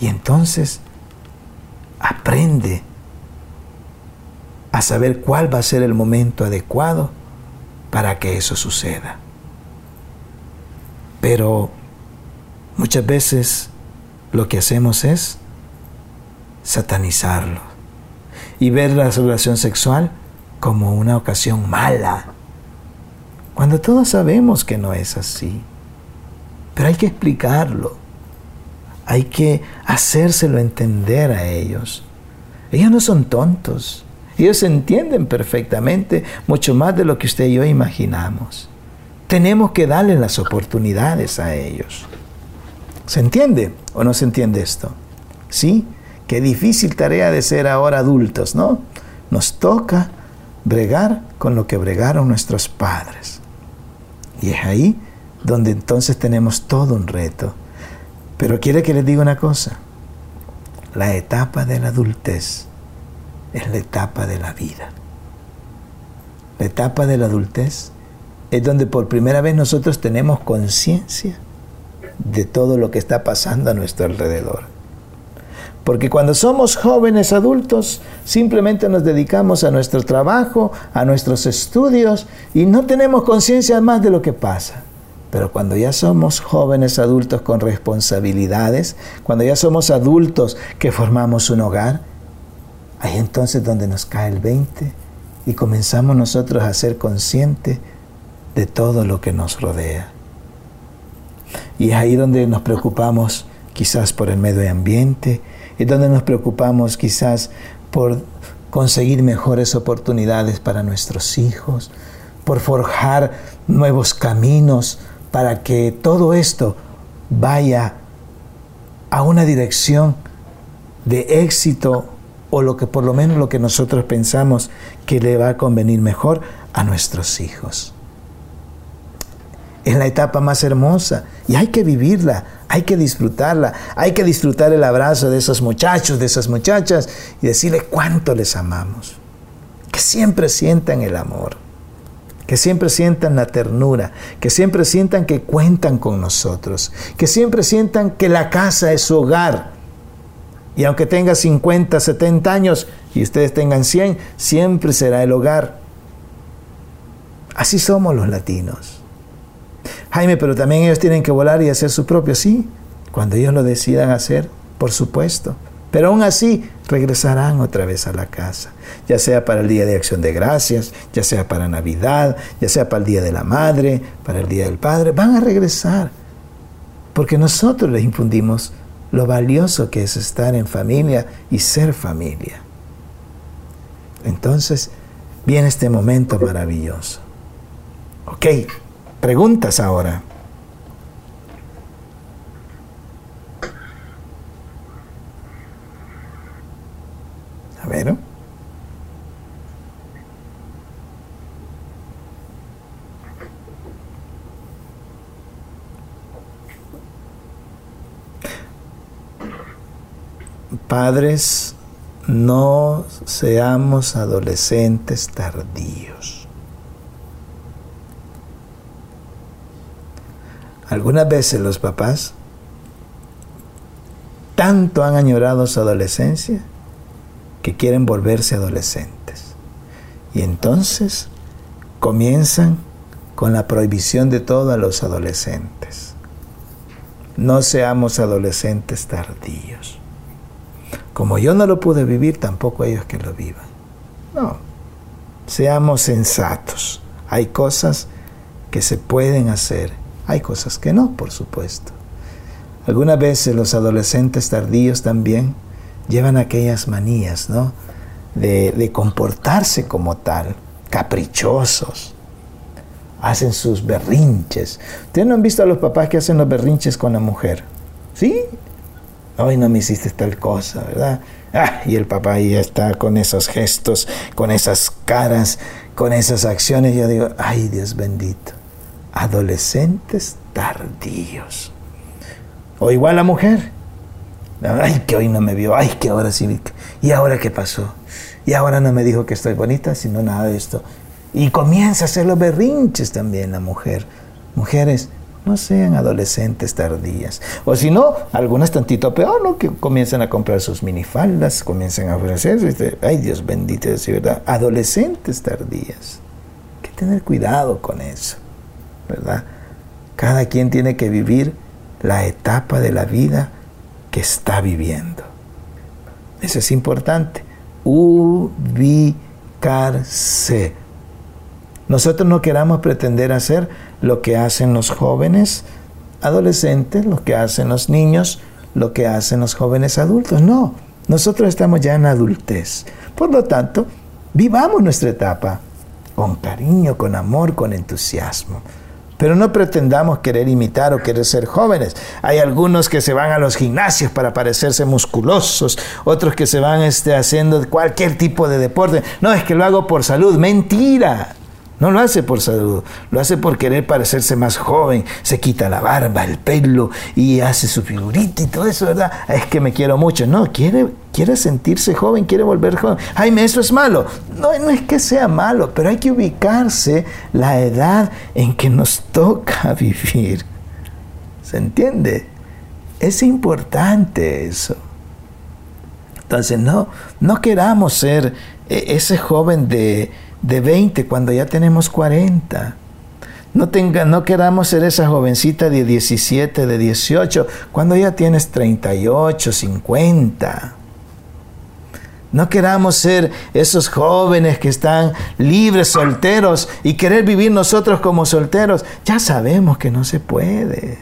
Y entonces aprende a saber cuál va a ser el momento adecuado para que eso suceda. Pero muchas veces lo que hacemos es satanizarlo y ver la relación sexual como una ocasión mala, cuando todos sabemos que no es así. Pero hay que explicarlo, hay que hacérselo entender a ellos. Ellos no son tontos, ellos entienden perfectamente mucho más de lo que usted y yo imaginamos. Tenemos que darles las oportunidades a ellos. ¿Se entiende o no se entiende esto? ¿Sí? Qué difícil tarea de ser ahora adultos, ¿no? Nos toca bregar con lo que bregaron nuestros padres. Y es ahí donde entonces tenemos todo un reto. Pero quiere que les diga una cosa. La etapa de la adultez es la etapa de la vida. La etapa de la adultez es donde por primera vez nosotros tenemos conciencia de todo lo que está pasando a nuestro alrededor. Porque cuando somos jóvenes adultos, simplemente nos dedicamos a nuestro trabajo, a nuestros estudios y no tenemos conciencia más de lo que pasa. Pero cuando ya somos jóvenes adultos con responsabilidades, cuando ya somos adultos que formamos un hogar, Ahí entonces donde nos cae el 20 y comenzamos nosotros a ser conscientes de todo lo que nos rodea. Y es ahí donde nos preocupamos quizás por el medio ambiente, es donde nos preocupamos quizás por conseguir mejores oportunidades para nuestros hijos, por forjar nuevos caminos para que todo esto vaya a una dirección de éxito o lo que por lo menos lo que nosotros pensamos que le va a convenir mejor a nuestros hijos. Es la etapa más hermosa y hay que vivirla, hay que disfrutarla, hay que disfrutar el abrazo de esos muchachos, de esas muchachas y decirles cuánto les amamos. Que siempre sientan el amor, que siempre sientan la ternura, que siempre sientan que cuentan con nosotros, que siempre sientan que la casa es su hogar y aunque tenga 50, 70 años y ustedes tengan 100, siempre será el hogar. Así somos los latinos. Jaime, pero también ellos tienen que volar y hacer su propio, sí, cuando ellos lo decidan hacer, por supuesto. Pero aún así regresarán otra vez a la casa, ya sea para el Día de Acción de Gracias, ya sea para Navidad, ya sea para el Día de la Madre, para el Día del Padre, van a regresar, porque nosotros les infundimos lo valioso que es estar en familia y ser familia. Entonces viene este momento maravilloso. Ok, preguntas ahora. A ver. Padres, no seamos adolescentes tardíos. Algunas veces los papás tanto han añorado su adolescencia que quieren volverse adolescentes. Y entonces comienzan con la prohibición de todo a los adolescentes. No seamos adolescentes tardíos. Como yo no lo pude vivir, tampoco ellos que lo vivan. No, seamos sensatos. Hay cosas que se pueden hacer, hay cosas que no, por supuesto. Algunas veces los adolescentes tardíos también llevan aquellas manías, ¿no? De, comportarse como tal, caprichosos. Hacen sus berrinches. ¿Ustedes no han visto a los papás que hacen los berrinches con la mujer? ¿Sí? Hoy no me hiciste tal cosa, ¿verdad? Ah, y el papá ahí está con esos gestos, con esas caras, con esas acciones. Yo digo, ay Dios bendito, adolescentes tardíos. O igual la mujer. Ay, que hoy no me vio. Ay, que ahora sí. ¿Y ahora qué pasó? Y ahora no me dijo que estoy bonita, sino nada de esto. Y comienza a hacer los berrinches también la mujer. Mujeres, no sean adolescentes tardías. O si no, algunas tantito peor, ¿no? Que comienzan a comprar sus minifaldas, comienzan a ofrecerse. Ay, Dios bendito, es verdad. Adolescentes tardías. Hay que tener cuidado con eso, ¿verdad? Cada quien tiene que vivir la etapa de la vida que está viviendo. Eso es importante. Ubicarse. Nosotros no queramos pretender hacer lo que hacen los jóvenes adolescentes, lo que hacen los niños, lo que hacen los jóvenes adultos. No, nosotros estamos ya en adultez. Por lo tanto, vivamos nuestra etapa con cariño, con amor, con entusiasmo. Pero no pretendamos querer imitar o querer ser jóvenes. Hay algunos que se van a los gimnasios para parecerse musculosos, otros que se van este, haciendo cualquier tipo de deporte. No, es que lo hago por salud. Mentira. No lo hace por salud, lo hace por querer parecerse más joven, se quita la barba, el pelo y hace su figurita y todo eso, ¿verdad? Es que me quiero mucho. No, quiere, quiere sentirse joven, quiere volver joven. Jaime, eso es malo. No, no es que sea malo, pero hay que ubicarse la edad en que nos toca vivir. ¿Se entiende? Es importante eso. Entonces, no, no queramos ser e, ese joven de de 20 cuando ya tenemos 40. No, tenga, no queramos ser esa jovencita de 17, de 18, cuando ya tienes 38, 50. No queramos ser esos jóvenes que están libres, solteros, y querer vivir nosotros como solteros. Ya sabemos que no se puede.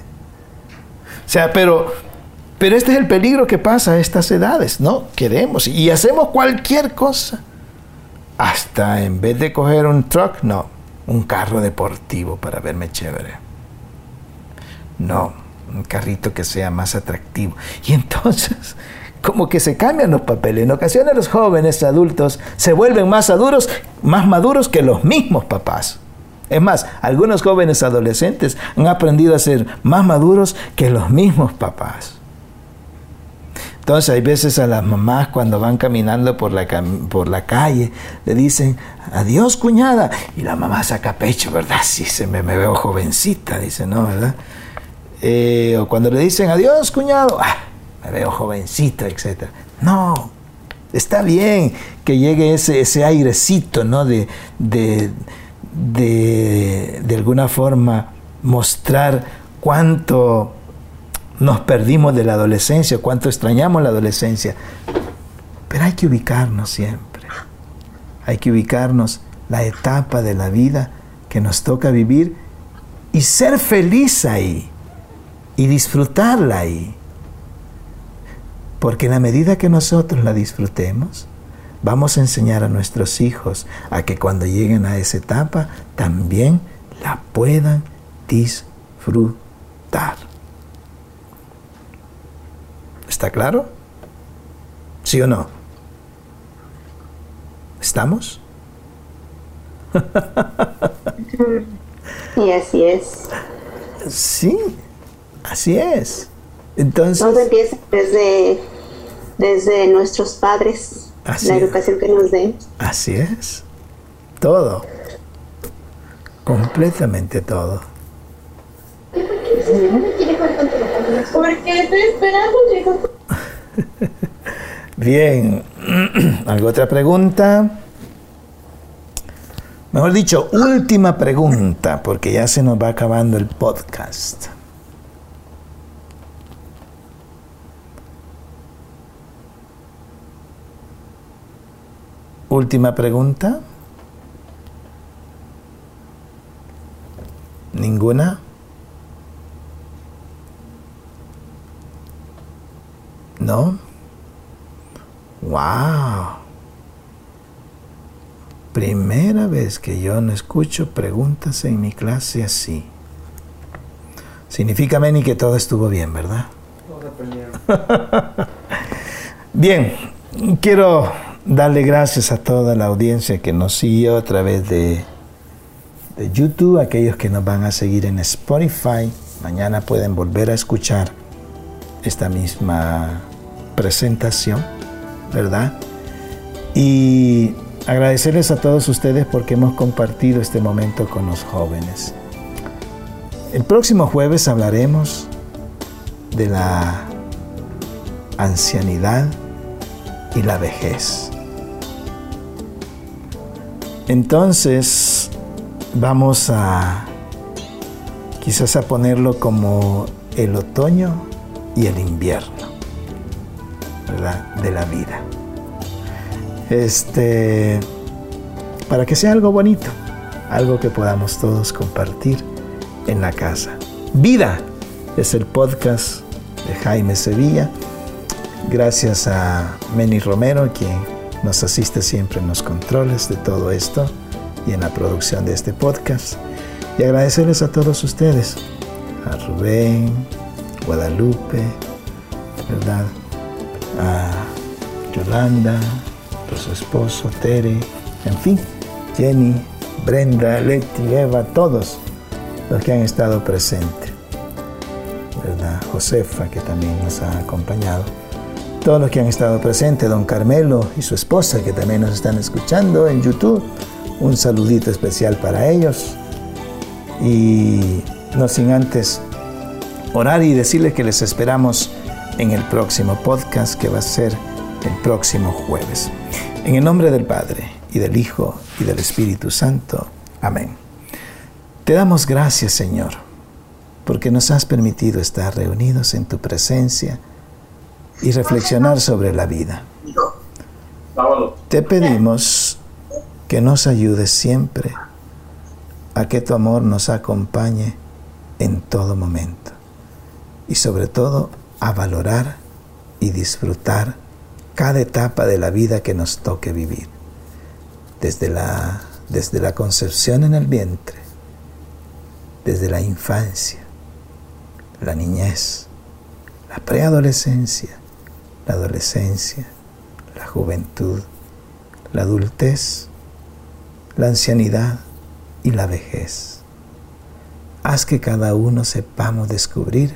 O sea, pero, pero este es el peligro que pasa a estas edades, ¿no? Queremos y hacemos cualquier cosa hasta en vez de coger un truck, no, un carro deportivo para verme chévere. No, un carrito que sea más atractivo. Y entonces, como que se cambian los papeles. En ocasiones los jóvenes adultos se vuelven más maduros, más maduros que los mismos papás. Es más, algunos jóvenes adolescentes han aprendido a ser más maduros que los mismos papás. Entonces hay veces a las mamás cuando van caminando por la, por la calle le dicen, adiós cuñada. Y la mamá saca pecho, ¿verdad? Sí, se me, veo jovencita, dice, ¿no? ¿Verdad? Eh, o cuando le dicen, adiós cuñado, ah, me veo jovencita, etc. No, está bien que llegue ese, ese airecito, ¿no? De, de, de, de alguna forma mostrar cuánto nos perdimos de la adolescencia, cuánto extrañamos la adolescencia. Pero hay que ubicarnos siempre. Hay que ubicarnos la etapa de la vida que nos toca vivir y ser feliz ahí y disfrutarla ahí. Porque en la medida que nosotros la disfrutemos, vamos a enseñar a nuestros hijos a que cuando lleguen a esa etapa también la puedan disfrutar. ¿Está claro? ¿Sí o no? ¿Estamos? Y así es. Sí, así es. Entonces. Todo empieza desde, desde nuestros padres, la educación que nos den. Así es. Todo. Completamente todo. Porque estoy esperando, chicos. Bien, ¿alguna otra pregunta? Mejor dicho, última pregunta, porque ya se nos va acabando el podcast. Última pregunta. ¿Ninguna? ¿No? ¡Wow! Primera vez que yo no escucho preguntas en mi clase así. Significa, Meni, que todo estuvo bien, ¿verdad? bien, quiero darle gracias a toda la audiencia que nos siguió a través de, de YouTube, aquellos que nos van a seguir en Spotify. Mañana pueden volver a escuchar esta misma presentación, ¿verdad? Y agradecerles a todos ustedes porque hemos compartido este momento con los jóvenes. El próximo jueves hablaremos de la ancianidad y la vejez. Entonces vamos a quizás a ponerlo como el otoño y el invierno, De la vida. Este, para que sea algo bonito, algo que podamos todos compartir en la casa. Vida es el podcast de Jaime Sevilla. Gracias a Meni Romero, quien nos asiste siempre en los controles de todo esto y en la producción de este podcast. Y agradecerles a todos ustedes, a Rubén, Guadalupe, ¿verdad? A Yolanda, a su esposo, Tere, en fin, Jenny, Brenda, Leti, Eva, todos los que han estado presentes, ¿verdad? Josefa, que también nos ha acompañado, todos los que han estado presentes, don Carmelo y su esposa, que también nos están escuchando en YouTube, un saludito especial para ellos. Y no sin antes orar y decirles que les esperamos en el próximo podcast que va a ser el próximo jueves. En el nombre del Padre y del Hijo y del Espíritu Santo. Amén. Te damos gracias, Señor, porque nos has permitido estar reunidos en tu presencia y reflexionar sobre la vida. Te pedimos que nos ayudes siempre a que tu amor nos acompañe en todo momento y sobre todo a valorar y disfrutar cada etapa de la vida que nos toque vivir, desde la, desde la concepción en el vientre, desde la infancia, la niñez, la preadolescencia, la adolescencia, la juventud, la adultez, la ancianidad y la vejez. Haz que cada uno sepamos descubrir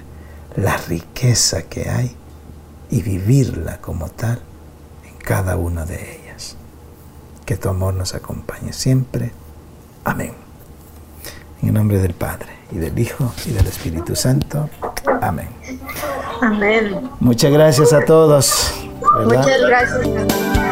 la riqueza que hay y vivirla como tal en cada una de ellas. Que tu amor nos acompañe siempre. Amén. En el nombre del Padre y del Hijo y del Espíritu Santo. Amén. Amén. Muchas gracias a todos. Muchas gracias.